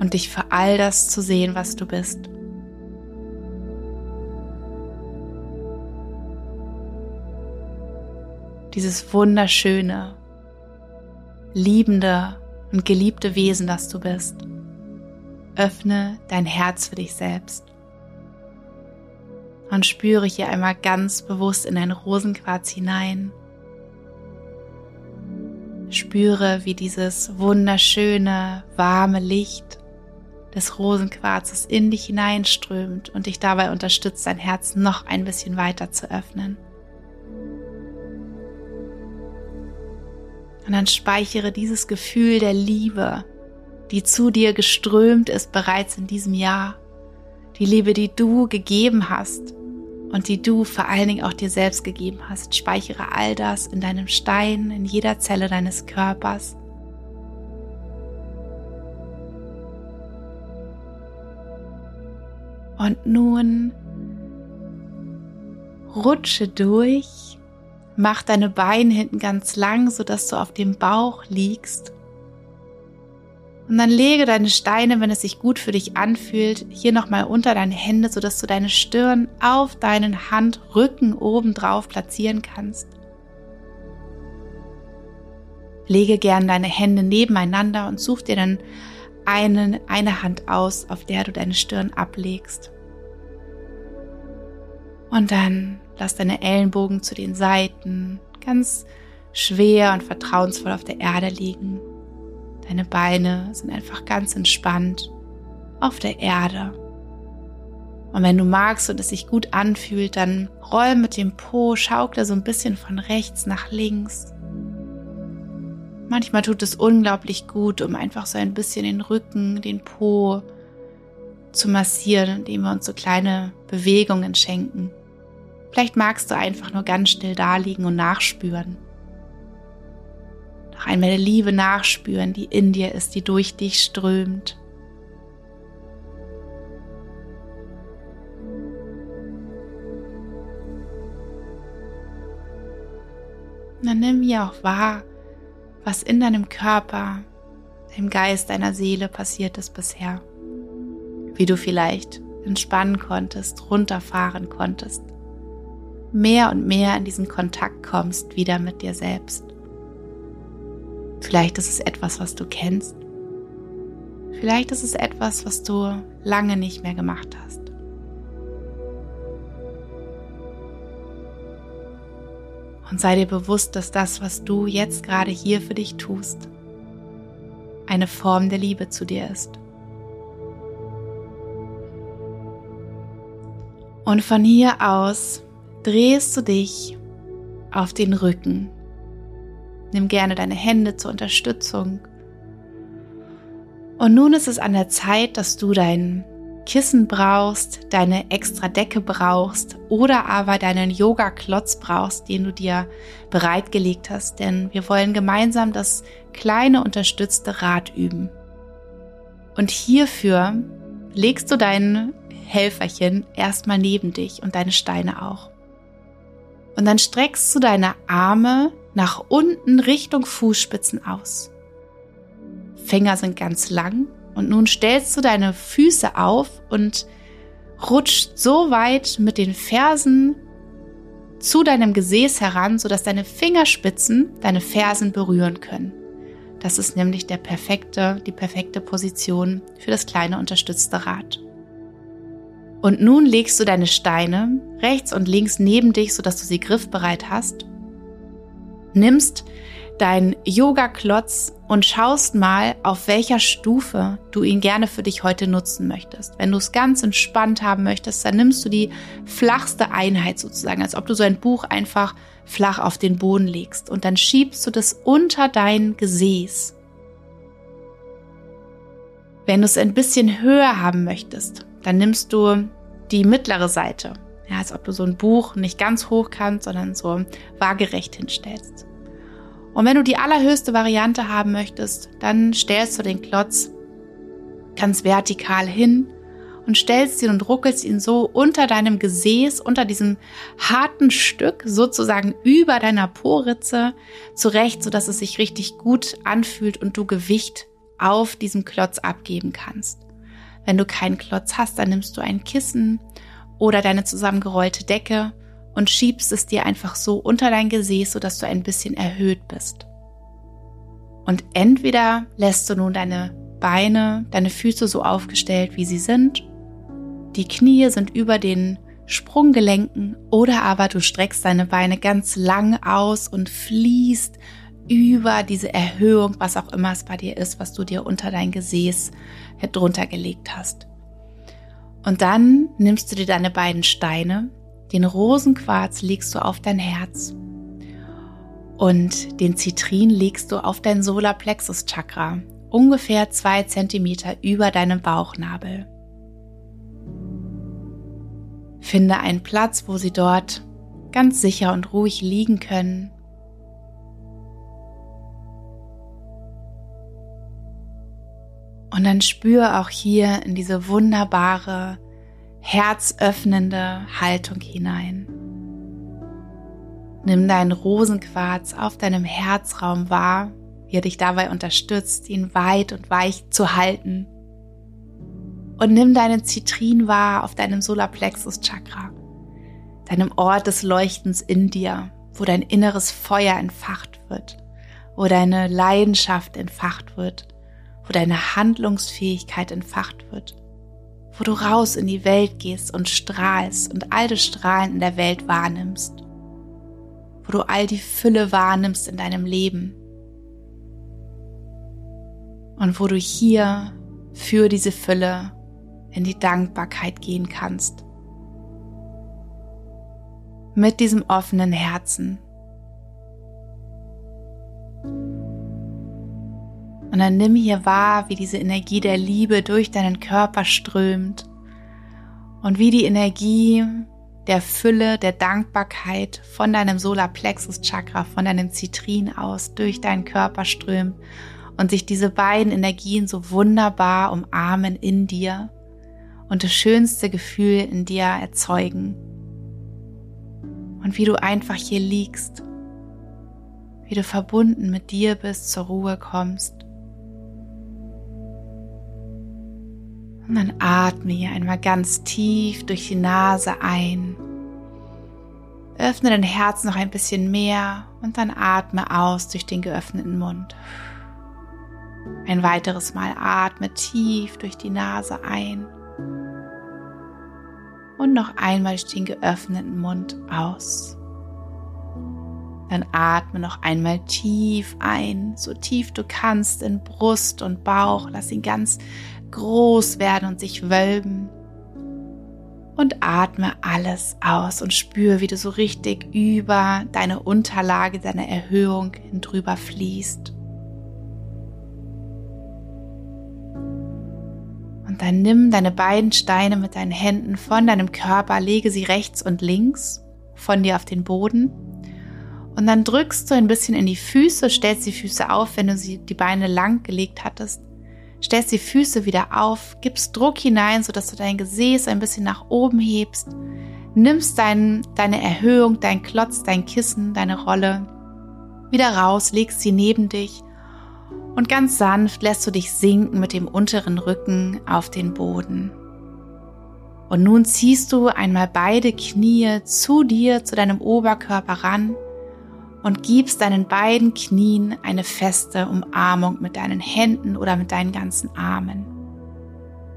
Und dich für all das zu sehen, was du bist. Dieses wunderschöne, liebende und geliebte Wesen, das du bist. Öffne dein Herz für dich selbst und spüre hier einmal ganz bewusst in dein Rosenquarz hinein. Spüre, wie dieses wunderschöne, warme Licht des Rosenquarzes in dich hineinströmt und dich dabei unterstützt, dein Herz noch ein bisschen weiter zu öffnen. Und dann speichere dieses Gefühl der Liebe, die zu dir geströmt ist bereits in diesem Jahr. Die Liebe, die du gegeben hast und die du vor allen Dingen auch dir selbst gegeben hast. Speichere all das in deinem Stein, in jeder Zelle deines Körpers. Und nun rutsche durch, mach deine Beine hinten ganz lang, sodass du auf dem Bauch liegst und dann lege deine Steine, wenn es sich gut für dich anfühlt, hier nochmal unter deine Hände, sodass du deine Stirn auf deinen Handrücken oben drauf platzieren kannst. Lege gern deine Hände nebeneinander und such dir dann eine, eine Hand aus, auf der du deine Stirn ablegst. Und dann lass deine Ellenbogen zu den Seiten ganz schwer und vertrauensvoll auf der Erde liegen. Deine Beine sind einfach ganz entspannt auf der Erde. Und wenn du magst und es sich gut anfühlt, dann roll mit dem Po, schaukle so ein bisschen von rechts nach links. Manchmal tut es unglaublich gut, um einfach so ein bisschen den Rücken, den Po zu massieren, indem wir uns so kleine Bewegungen schenken. Vielleicht magst du einfach nur ganz still da liegen und nachspüren noch einmal der Liebe nachspüren, die in dir ist, die durch dich strömt. Und dann nimm hier auch wahr, was in deinem Körper, deinem Geist, deiner Seele passiert ist bisher. Wie du vielleicht entspannen konntest, runterfahren konntest. Mehr und mehr in diesen Kontakt kommst wieder mit dir selbst. Vielleicht ist es etwas, was du kennst. Vielleicht ist es etwas, was du lange nicht mehr gemacht hast. Und sei dir bewusst, dass das, was du jetzt gerade hier für dich tust, eine Form der Liebe zu dir ist. Und von hier aus drehst du dich auf den Rücken Nimm gerne deine Hände zur Unterstützung. Und nun ist es an der Zeit, dass du dein Kissen brauchst, deine extra Decke brauchst oder aber deinen Yoga-Klotz brauchst, den du dir bereitgelegt hast. Denn wir wollen gemeinsam das kleine unterstützte Rad üben. Und hierfür legst du dein Helferchen erstmal neben dich und deine Steine auch. Und dann streckst du deine Arme nach unten Richtung Fußspitzen aus. Finger sind ganz lang und nun stellst du deine Füße auf und rutscht so weit mit den Fersen zu deinem Gesäß heran, sodass deine Fingerspitzen deine Fersen berühren können. Das ist nämlich der perfekte, die perfekte Position für das kleine unterstützte Rad. Und nun legst du deine Steine rechts und links neben dich, sodass du sie griffbereit hast. Nimmst dein Yoga-Klotz und schaust mal, auf welcher Stufe du ihn gerne für dich heute nutzen möchtest. Wenn du es ganz entspannt haben möchtest, dann nimmst du die flachste Einheit sozusagen, als ob du so ein Buch einfach flach auf den Boden legst und dann schiebst du das unter dein Gesäß. Wenn du es ein bisschen höher haben möchtest, dann nimmst du die mittlere Seite. Ja, als ob du so ein Buch nicht ganz hoch kannst, sondern so waagerecht hinstellst. Und wenn du die allerhöchste Variante haben möchtest, dann stellst du den Klotz ganz vertikal hin und stellst ihn und ruckelst ihn so unter deinem Gesäß, unter diesem harten Stück, sozusagen über deiner Poritze zurecht, sodass es sich richtig gut anfühlt und du Gewicht auf diesem Klotz abgeben kannst. Wenn du keinen Klotz hast, dann nimmst du ein Kissen oder deine zusammengerollte Decke und schiebst es dir einfach so unter dein Gesäß, sodass du ein bisschen erhöht bist. Und entweder lässt du nun deine Beine, deine Füße so aufgestellt, wie sie sind, die Knie sind über den Sprunggelenken oder aber du streckst deine Beine ganz lang aus und fließt über diese Erhöhung, was auch immer es bei dir ist, was du dir unter dein Gesäß drunter gelegt hast. Und dann nimmst du dir deine beiden Steine, den Rosenquarz legst du auf dein Herz und den Zitrin legst du auf dein Solarplexus Chakra, ungefähr zwei Zentimeter über deinem Bauchnabel. Finde einen Platz, wo sie dort ganz sicher und ruhig liegen können Und dann spür auch hier in diese wunderbare, herzöffnende Haltung hinein. Nimm deinen Rosenquarz auf deinem Herzraum wahr, wie er dich dabei unterstützt, ihn weit und weich zu halten. Und nimm deinen Zitrin wahr auf deinem Solarplexus Chakra, deinem Ort des Leuchtens in dir, wo dein inneres Feuer entfacht wird, wo deine Leidenschaft entfacht wird wo deine Handlungsfähigkeit entfacht wird, wo du raus in die Welt gehst und strahlst und all das Strahlen in der Welt wahrnimmst, wo du all die Fülle wahrnimmst in deinem Leben und wo du hier für diese Fülle in die Dankbarkeit gehen kannst. Mit diesem offenen Herzen Und dann nimm hier wahr, wie diese Energie der Liebe durch deinen Körper strömt und wie die Energie der Fülle, der Dankbarkeit von deinem Solarplexus Chakra, von deinem Zitrin aus durch deinen Körper strömt und sich diese beiden Energien so wunderbar umarmen in dir und das schönste Gefühl in dir erzeugen. Und wie du einfach hier liegst, wie du verbunden mit dir bist, zur Ruhe kommst Und dann atme hier einmal ganz tief durch die Nase ein. Öffne dein Herz noch ein bisschen mehr und dann atme aus durch den geöffneten Mund. Ein weiteres Mal atme tief durch die Nase ein. Und noch einmal durch den geöffneten Mund aus. Dann atme noch einmal tief ein, so tief du kannst in Brust und Bauch. Lass ihn ganz groß werden und sich wölben. Und atme alles aus und spüre, wie du so richtig über deine Unterlage, deine Erhöhung hin drüber fließt. Und dann nimm deine beiden Steine mit deinen Händen von deinem Körper, lege sie rechts und links von dir auf den Boden. Und dann drückst du ein bisschen in die Füße, stellst die Füße auf, wenn du sie, die Beine lang gelegt hattest stellst die Füße wieder auf, gibst Druck hinein, sodass du dein Gesäß ein bisschen nach oben hebst, nimmst dein, deine Erhöhung, dein Klotz, dein Kissen, deine Rolle wieder raus, legst sie neben dich. Und ganz sanft lässt du dich sinken mit dem unteren Rücken auf den Boden. Und nun ziehst du einmal beide Knie zu dir, zu deinem Oberkörper ran und gibst deinen beiden Knien eine feste Umarmung mit deinen Händen oder mit deinen ganzen Armen.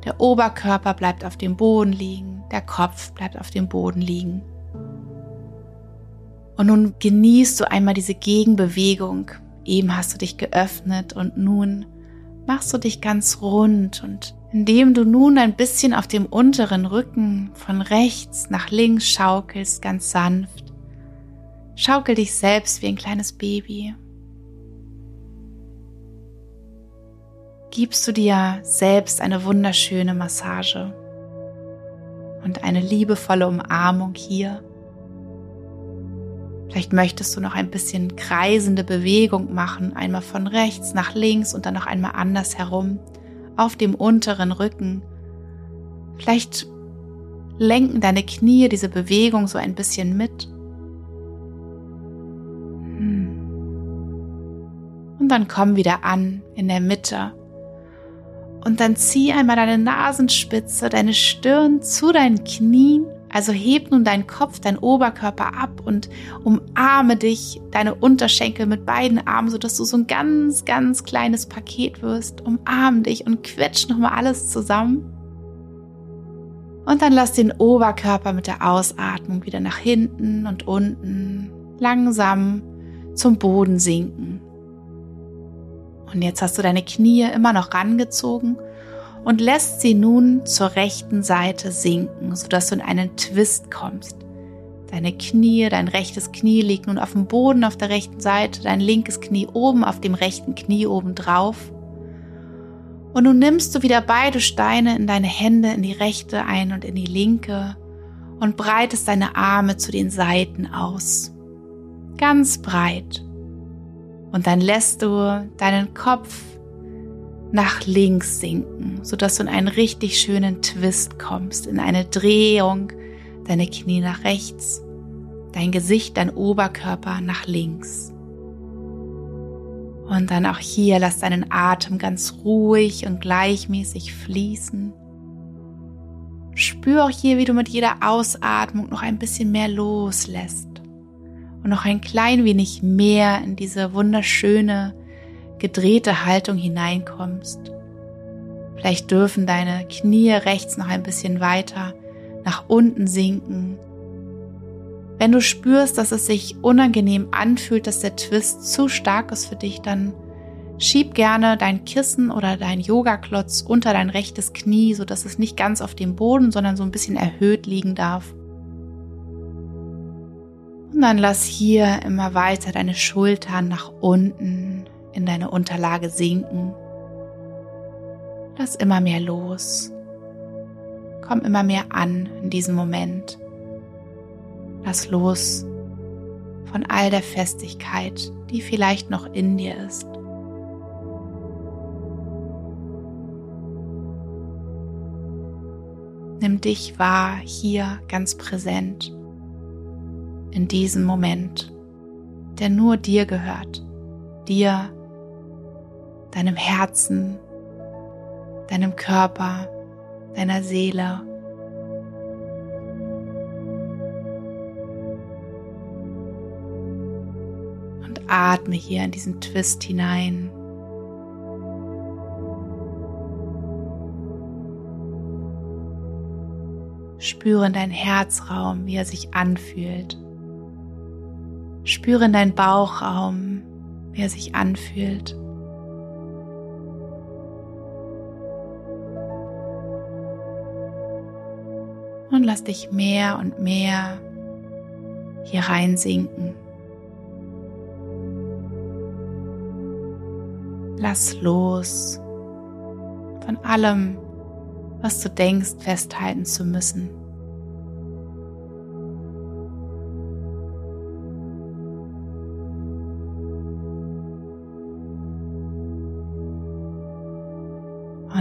Der Oberkörper bleibt auf dem Boden liegen, der Kopf bleibt auf dem Boden liegen. Und nun genießt du einmal diese Gegenbewegung. Eben hast du dich geöffnet und nun machst du dich ganz rund und indem du nun ein bisschen auf dem unteren Rücken von rechts nach links schaukelst, ganz sanft, Schaukel dich selbst wie ein kleines Baby. Gibst du dir selbst eine wunderschöne Massage und eine liebevolle Umarmung hier. Vielleicht möchtest du noch ein bisschen kreisende Bewegung machen, einmal von rechts nach links und dann noch einmal anders herum auf dem unteren Rücken. Vielleicht lenken deine Knie diese Bewegung so ein bisschen mit. Und dann komm wieder an in der Mitte. Und dann zieh einmal deine Nasenspitze, deine Stirn zu deinen Knien. Also heb nun deinen Kopf, deinen Oberkörper ab und umarme dich, deine Unterschenkel mit beiden Armen, sodass du so ein ganz, ganz kleines Paket wirst. Umarm dich und quetsch nochmal alles zusammen. Und dann lass den Oberkörper mit der Ausatmung wieder nach hinten und unten langsam zum Boden sinken. Und jetzt hast du deine Knie immer noch rangezogen und lässt sie nun zur rechten Seite sinken, sodass du in einen Twist kommst. Deine Knie, dein rechtes Knie liegt nun auf dem Boden auf der rechten Seite, dein linkes Knie oben auf dem rechten Knie oben drauf. Und nun nimmst du wieder beide Steine in deine Hände, in die rechte ein und in die linke und breitest deine Arme zu den Seiten aus. Ganz breit. Und dann lässt du deinen Kopf nach links sinken, sodass du in einen richtig schönen Twist kommst, in eine Drehung, deine Knie nach rechts, dein Gesicht, dein Oberkörper nach links. Und dann auch hier lass deinen Atem ganz ruhig und gleichmäßig fließen. Spür auch hier, wie du mit jeder Ausatmung noch ein bisschen mehr loslässt und noch ein klein wenig mehr in diese wunderschöne, gedrehte Haltung hineinkommst. Vielleicht dürfen deine Knie rechts noch ein bisschen weiter nach unten sinken. Wenn du spürst, dass es sich unangenehm anfühlt, dass der Twist zu stark ist für dich, dann schieb gerne dein Kissen oder dein Yogaklotz unter dein rechtes Knie, so dass es nicht ganz auf dem Boden, sondern so ein bisschen erhöht liegen darf. Dann lass hier immer weiter deine Schultern nach unten in deine Unterlage sinken. Lass immer mehr los. Komm immer mehr an in diesem Moment. Lass los von all der Festigkeit, die vielleicht noch in dir ist. Nimm dich wahr hier ganz präsent in diesem Moment, der nur dir gehört, dir, deinem Herzen, deinem Körper, deiner Seele. Und atme hier in diesen Twist hinein. Spüre in deinen Herzraum, wie er sich anfühlt. Spüre in deinen Bauchraum, wie er sich anfühlt. Und lass dich mehr und mehr hier reinsinken. Lass los von allem, was du denkst, festhalten zu müssen.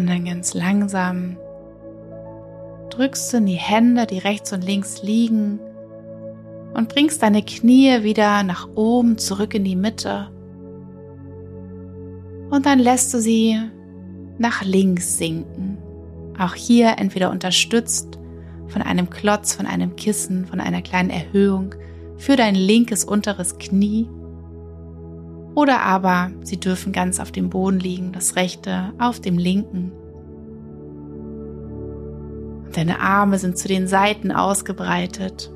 Und dann ganz langsam drückst du in die Hände, die rechts und links liegen und bringst deine Knie wieder nach oben zurück in die Mitte. Und dann lässt du sie nach links sinken. Auch hier entweder unterstützt von einem Klotz, von einem Kissen, von einer kleinen Erhöhung für dein linkes unteres Knie. Oder aber sie dürfen ganz auf dem Boden liegen, das rechte auf dem linken. Und deine Arme sind zu den Seiten ausgebreitet.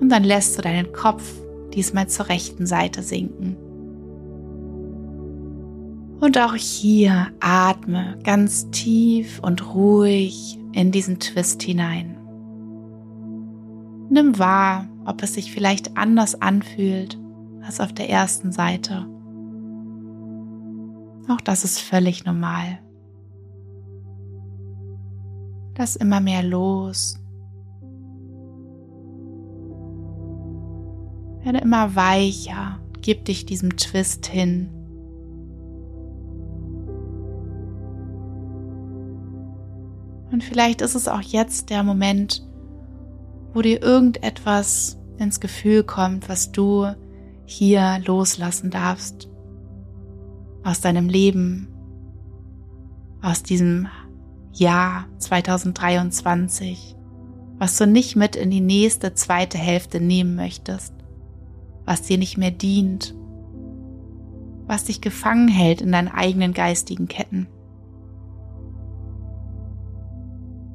Und dann lässt du deinen Kopf diesmal zur rechten Seite sinken. Und auch hier atme ganz tief und ruhig in diesen Twist hinein. Nimm wahr, ob es sich vielleicht anders anfühlt als auf der ersten Seite. Auch das ist völlig normal. Lass immer mehr los. Werde immer weicher, gib dich diesem Twist hin. Und vielleicht ist es auch jetzt der Moment, wo dir irgendetwas ins Gefühl kommt, was du hier loslassen darfst. Aus deinem Leben, aus diesem Jahr 2023, was du nicht mit in die nächste zweite Hälfte nehmen möchtest, was dir nicht mehr dient, was dich gefangen hält in deinen eigenen geistigen Ketten.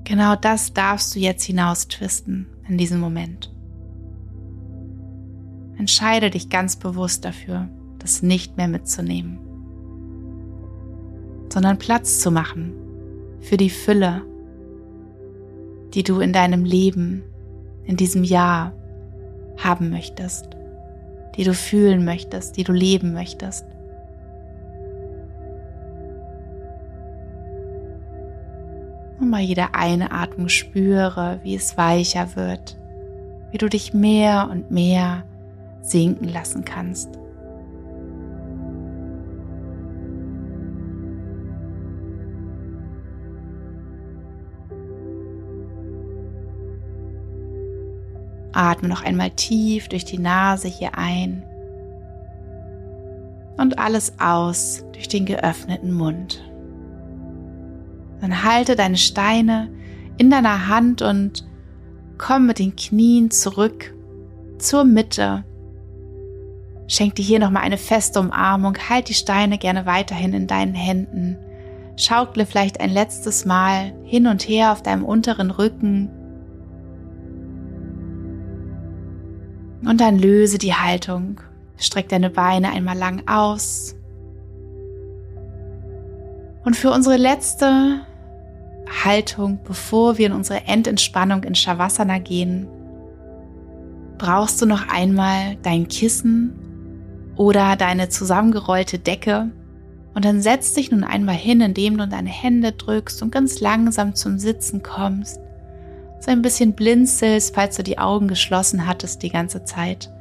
Genau das darfst du jetzt hinaus twisten in diesem Moment. Entscheide dich ganz bewusst dafür, das nicht mehr mitzunehmen, sondern Platz zu machen für die Fülle, die du in deinem Leben, in diesem Jahr haben möchtest, die du fühlen möchtest, die du leben möchtest. Und bei jeder Einatmung spüre, wie es weicher wird, wie du dich mehr und mehr sinken lassen kannst. Atme noch einmal tief durch die Nase hier ein und alles aus durch den geöffneten Mund. Dann halte deine Steine in deiner Hand und komm mit den Knien zurück zur Mitte. Schenk dir hier nochmal eine feste Umarmung. Halt die Steine gerne weiterhin in deinen Händen. Schaukle vielleicht ein letztes Mal hin und her auf deinem unteren Rücken. Und dann löse die Haltung. Streck deine Beine einmal lang aus. Und für unsere letzte Haltung, bevor wir in unsere Endentspannung in Shavasana gehen, brauchst du noch einmal dein Kissen oder deine zusammengerollte Decke und dann setz dich nun einmal hin, indem du deine Hände drückst und ganz langsam zum Sitzen kommst. So ein bisschen blinzelst, falls du die Augen geschlossen hattest die ganze Zeit.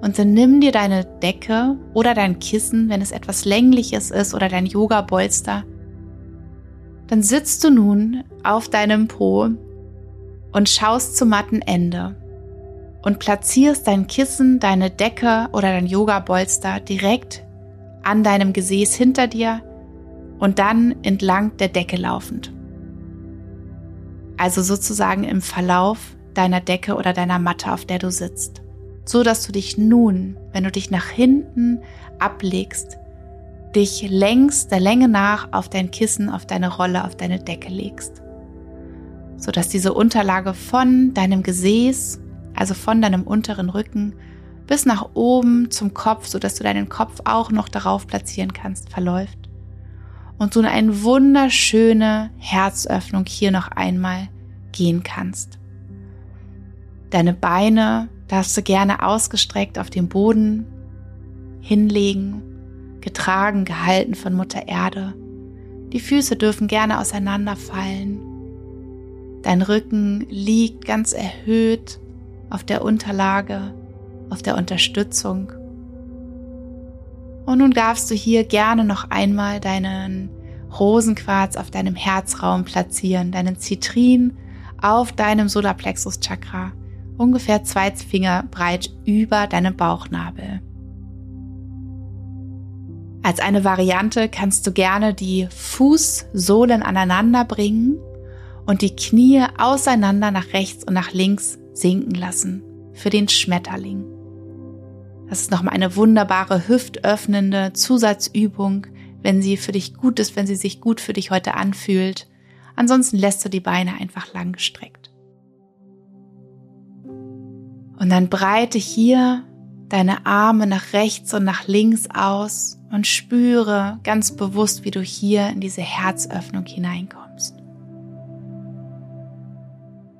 Und dann nimm dir deine Decke oder dein Kissen, wenn es etwas längliches ist, oder dein Yoga-Bolster dann sitzt du nun auf deinem Po und schaust zum Mattenende und platzierst dein Kissen, deine Decke oder dein Yoga-Bolster direkt an deinem Gesäß hinter dir und dann entlang der Decke laufend. Also sozusagen im Verlauf deiner Decke oder deiner Matte, auf der du sitzt. So dass du dich nun, wenn du dich nach hinten ablegst, dich längs der Länge nach auf dein Kissen, auf deine Rolle, auf deine Decke legst. Sodass diese Unterlage von deinem Gesäß, also von deinem unteren Rücken, bis nach oben zum Kopf, sodass du deinen Kopf auch noch darauf platzieren kannst, verläuft. Und du eine wunderschöne Herzöffnung hier noch einmal gehen kannst. Deine Beine darfst du gerne ausgestreckt auf dem Boden hinlegen getragen, gehalten von Mutter Erde. Die Füße dürfen gerne auseinanderfallen. Dein Rücken liegt ganz erhöht auf der Unterlage, auf der Unterstützung. Und nun darfst du hier gerne noch einmal deinen Rosenquarz auf deinem Herzraum platzieren, deinen Zitrin auf deinem Solarplexus Chakra, ungefähr zwei Finger breit über deinem Bauchnabel. Als eine Variante kannst du gerne die Fußsohlen aneinander bringen und die Knie auseinander nach rechts und nach links sinken lassen für den Schmetterling. Das ist nochmal eine wunderbare hüftöffnende Zusatzübung, wenn sie für dich gut ist, wenn sie sich gut für dich heute anfühlt. Ansonsten lässt du die Beine einfach lang gestreckt. Und dann breite hier deine Arme nach rechts und nach links aus und spüre ganz bewusst, wie du hier in diese Herzöffnung hineinkommst.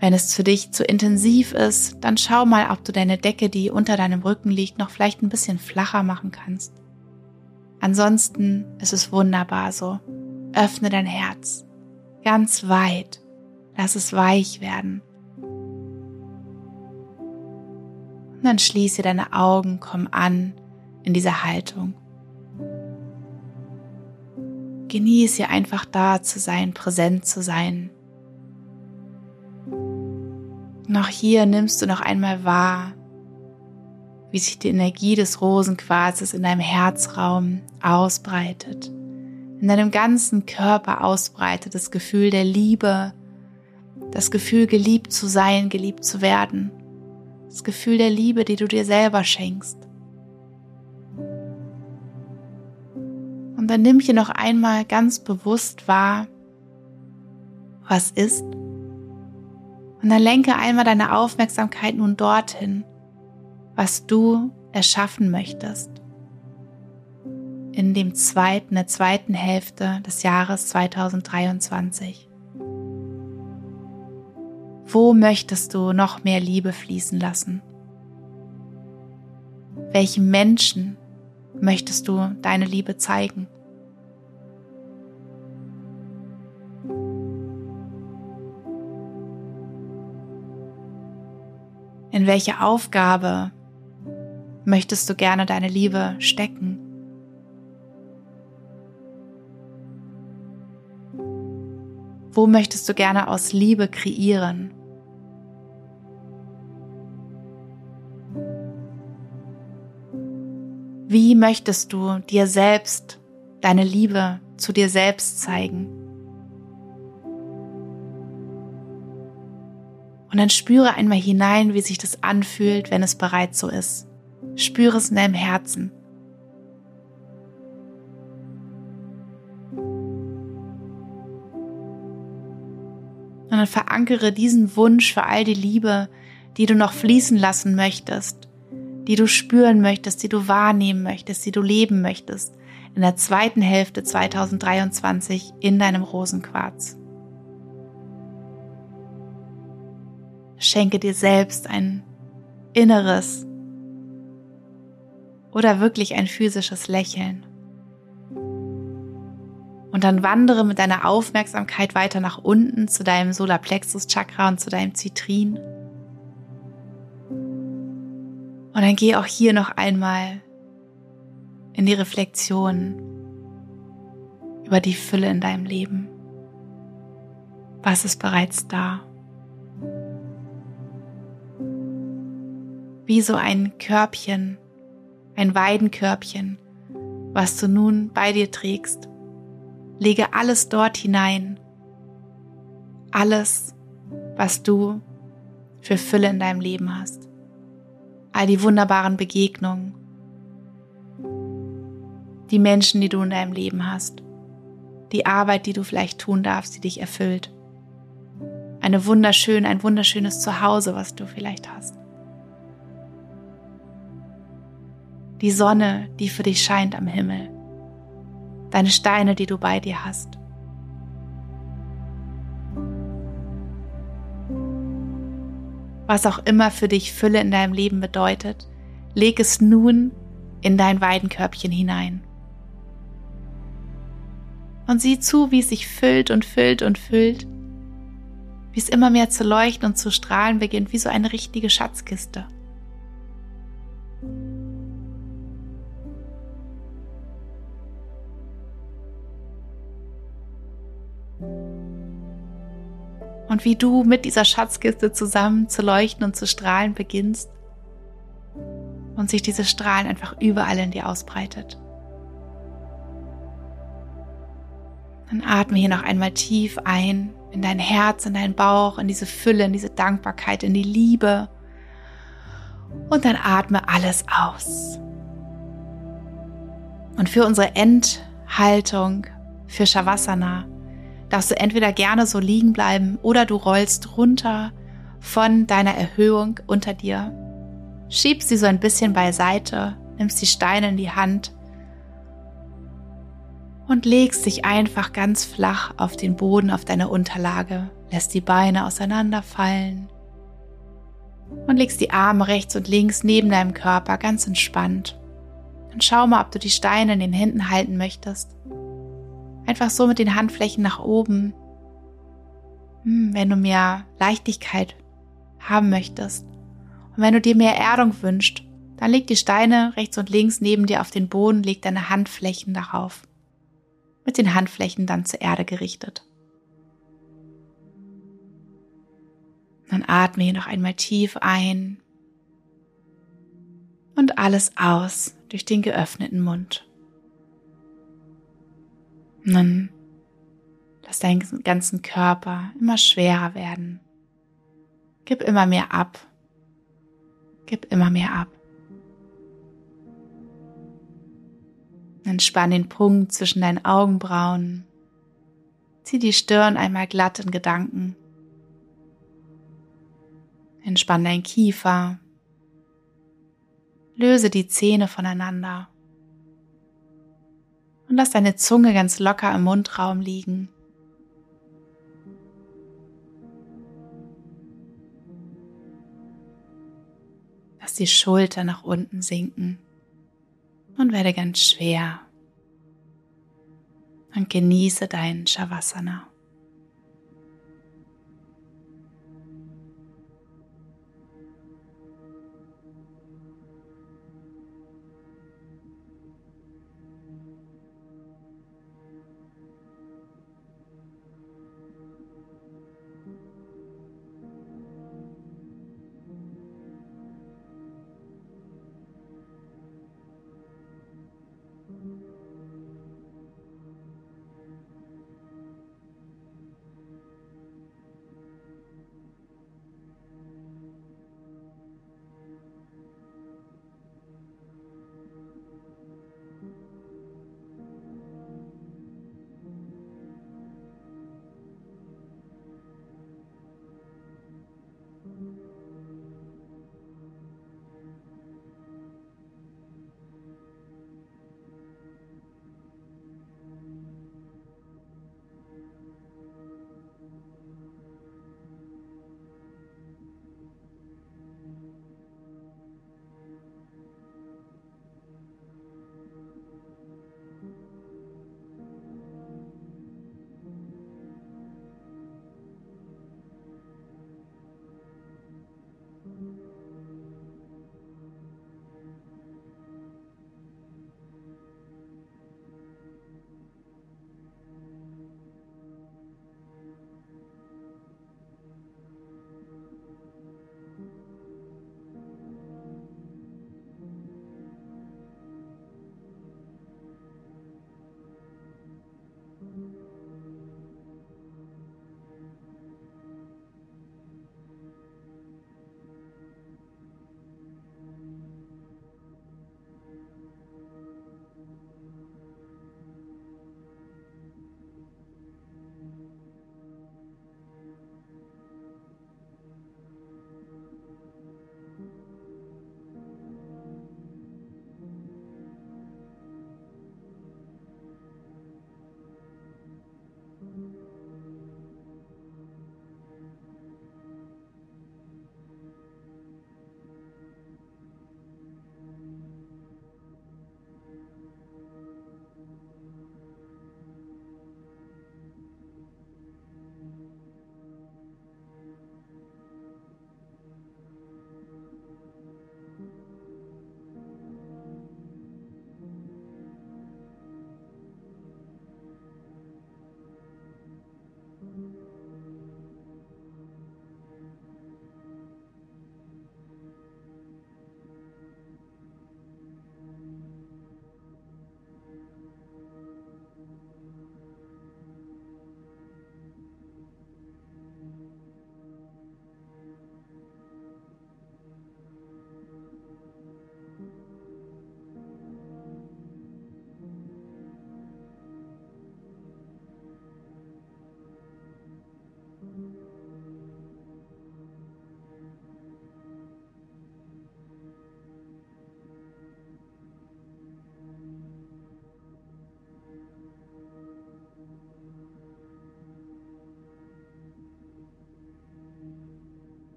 Wenn es für dich zu intensiv ist, dann schau mal, ob du deine Decke, die unter deinem Rücken liegt, noch vielleicht ein bisschen flacher machen kannst. Ansonsten ist es wunderbar so. Öffne dein Herz ganz weit. Lass es weich werden. Und dann schließe deine Augen, komm an in dieser Haltung. Genieße einfach da zu sein, präsent zu sein. Noch hier nimmst du noch einmal wahr, wie sich die Energie des Rosenquarzes in deinem Herzraum ausbreitet, in deinem ganzen Körper ausbreitet, das Gefühl der Liebe, das Gefühl geliebt zu sein, geliebt zu werden das Gefühl der Liebe, die du dir selber schenkst. Und dann nimm hier noch einmal ganz bewusst wahr, was ist. Und dann lenke einmal deine Aufmerksamkeit nun dorthin, was du erschaffen möchtest. In dem zweiten, der zweiten Hälfte des Jahres 2023. Wo möchtest du noch mehr Liebe fließen lassen? Welchem Menschen möchtest du deine Liebe zeigen? In welche Aufgabe möchtest du gerne deine Liebe stecken? Wo möchtest du gerne aus Liebe kreieren? Wie möchtest du dir selbst deine Liebe zu dir selbst zeigen? Und dann spüre einmal hinein, wie sich das anfühlt, wenn es bereits so ist. Spüre es in deinem Herzen. Und dann verankere diesen Wunsch für all die Liebe, die du noch fließen lassen möchtest die du spüren möchtest, die du wahrnehmen möchtest, die du leben möchtest in der zweiten Hälfte 2023 in deinem Rosenquarz. Schenke dir selbst ein inneres oder wirklich ein physisches Lächeln. Und dann wandere mit deiner Aufmerksamkeit weiter nach unten zu deinem Solarplexus Chakra und zu deinem Zitrin. Und dann geh auch hier noch einmal in die Reflexion über die Fülle in deinem Leben. Was ist bereits da? Wie so ein Körbchen, ein Weidenkörbchen, was du nun bei dir trägst. Lege alles dort hinein. Alles, was du für Fülle in deinem Leben hast all die wunderbaren Begegnungen, die Menschen, die du in deinem Leben hast, die Arbeit, die du vielleicht tun darfst, die dich erfüllt. Eine wunderschön, ein wunderschönes Zuhause, was du vielleicht hast. Die Sonne, die für dich scheint am Himmel. Deine Steine, die du bei dir hast. was auch immer für dich Fülle in deinem Leben bedeutet, leg es nun in dein Weidenkörbchen hinein. Und sieh zu, wie es sich füllt und füllt und füllt, wie es immer mehr zu leuchten und zu strahlen beginnt, wie so eine richtige Schatzkiste. Und wie du mit dieser Schatzkiste zusammen zu leuchten und zu strahlen beginnst und sich diese Strahlen einfach überall in dir ausbreitet. Dann atme hier noch einmal tief ein in dein Herz, in deinen Bauch, in diese Fülle, in diese Dankbarkeit, in die Liebe. Und dann atme alles aus. Und für unsere Endhaltung, für Shavasana, darfst du entweder gerne so liegen bleiben oder du rollst runter von deiner Erhöhung unter dir, schiebst sie so ein bisschen beiseite, nimmst die Steine in die Hand und legst dich einfach ganz flach auf den Boden, auf deine Unterlage, lässt die Beine auseinanderfallen und legst die Arme rechts und links neben deinem Körper ganz entspannt. Und schau mal, ob du die Steine in den Händen halten möchtest. Einfach so mit den Handflächen nach oben. Hm, wenn du mehr Leichtigkeit haben möchtest und wenn du dir mehr Erdung wünschst, dann leg die Steine rechts und links neben dir auf den Boden, leg deine Handflächen darauf mit den Handflächen dann zur Erde gerichtet. Dann atme hier noch einmal tief ein und alles aus durch den geöffneten Mund. Und dann lass deinen ganzen Körper immer schwerer werden. Gib immer mehr ab. Gib immer mehr ab. Entspann den Punkt zwischen deinen Augenbrauen. Zieh die Stirn einmal glatt in Gedanken. Entspann dein Kiefer. Löse die Zähne voneinander. Und lass deine Zunge ganz locker im Mundraum liegen. Lass die Schulter nach unten sinken und werde ganz schwer und genieße deinen Shavasana.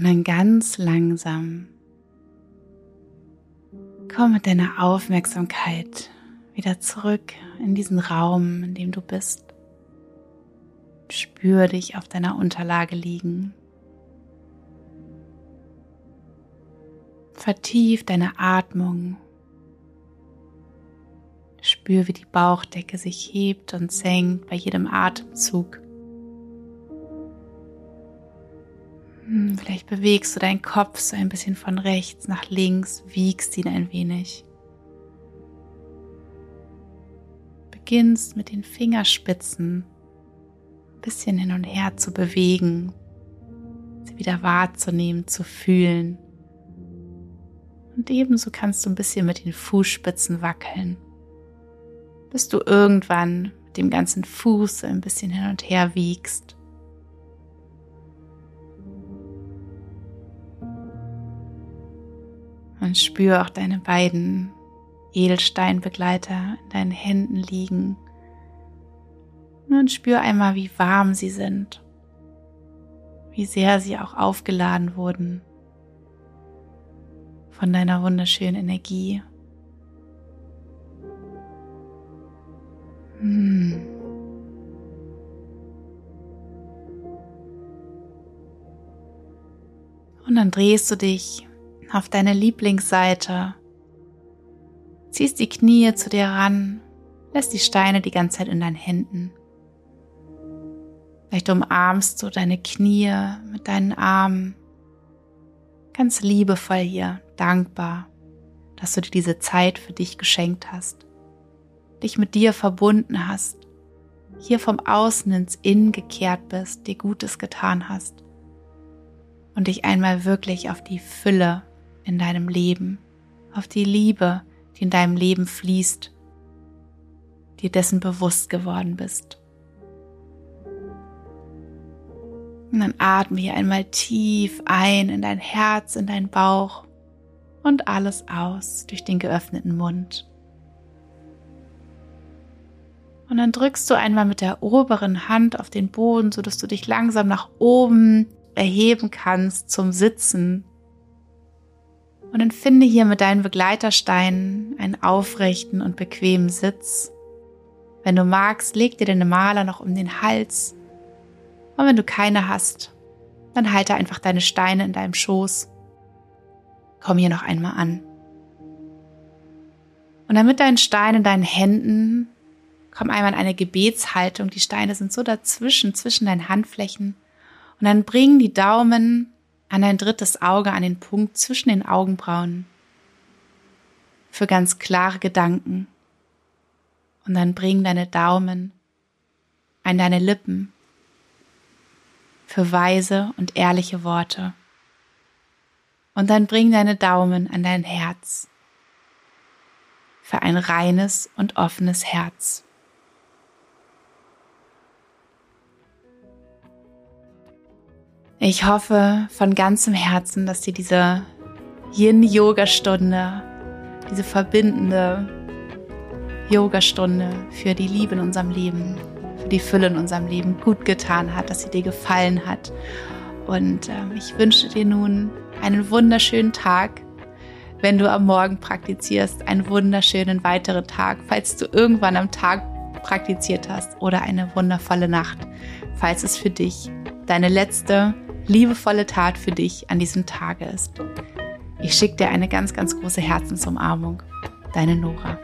Und dann ganz langsam komm mit deiner Aufmerksamkeit wieder zurück in diesen Raum, in dem du bist. Spür dich auf deiner Unterlage liegen. Vertief deine Atmung. Spür, wie die Bauchdecke sich hebt und senkt bei jedem Atemzug. Vielleicht bewegst du deinen Kopf so ein bisschen von rechts nach links, wiegst ihn ein wenig. Beginnst mit den Fingerspitzen ein bisschen hin und her zu bewegen, sie wieder wahrzunehmen, zu fühlen. Und ebenso kannst du ein bisschen mit den Fußspitzen wackeln, bis du irgendwann mit dem ganzen Fuß ein bisschen hin und her wiegst. Und spür auch deine beiden Edelsteinbegleiter in deinen Händen liegen. Und spür einmal, wie warm sie sind, wie sehr sie auch aufgeladen wurden von deiner wunderschönen Energie. Hm. Und dann drehst du dich auf deine Lieblingsseite, ziehst die Knie zu dir ran, lässt die Steine die ganze Zeit in deinen Händen. Vielleicht umarmst du deine Knie mit deinen Armen, ganz liebevoll hier, dankbar, dass du dir diese Zeit für dich geschenkt hast, dich mit dir verbunden hast, hier vom Außen ins Innen gekehrt bist, dir Gutes getan hast. Und dich einmal wirklich auf die Fülle in deinem Leben, auf die Liebe, die in deinem Leben fließt, dir dessen bewusst geworden bist. Und dann atme hier einmal tief ein in dein Herz, in deinen Bauch und alles aus durch den geöffneten Mund. Und dann drückst du einmal mit der oberen Hand auf den Boden, sodass du dich langsam nach oben erheben kannst zum Sitzen und dann finde hier mit deinen Begleitersteinen einen aufrechten und bequemen Sitz. Wenn du magst, leg dir deine Maler noch um den Hals. Und wenn du keine hast, dann halte einfach deine Steine in deinem Schoß. Komm hier noch einmal an. Und dann mit deinen Steinen in deinen Händen komm einmal in eine Gebetshaltung. Die Steine sind so dazwischen, zwischen deinen Handflächen. Und dann bring die Daumen an dein drittes Auge, an den Punkt zwischen den Augenbrauen für ganz klare Gedanken. Und dann bring deine Daumen an deine Lippen für weise und ehrliche Worte. Und dann bring deine Daumen an dein Herz für ein reines und offenes Herz. Ich hoffe von ganzem Herzen, dass dir diese Yin-Yoga-Stunde, diese verbindende Yoga-Stunde für die Liebe in unserem Leben, für die Fülle in unserem Leben gut getan hat, dass sie dir gefallen hat. Und äh, ich wünsche dir nun einen wunderschönen Tag. Wenn du am Morgen praktizierst, einen wunderschönen weiteren Tag, falls du irgendwann am Tag praktiziert hast oder eine wundervolle Nacht, falls es für dich deine letzte liebevolle Tat für dich an diesem Tage ist. Ich schicke dir eine ganz, ganz große Herzensumarmung. Deine Nora.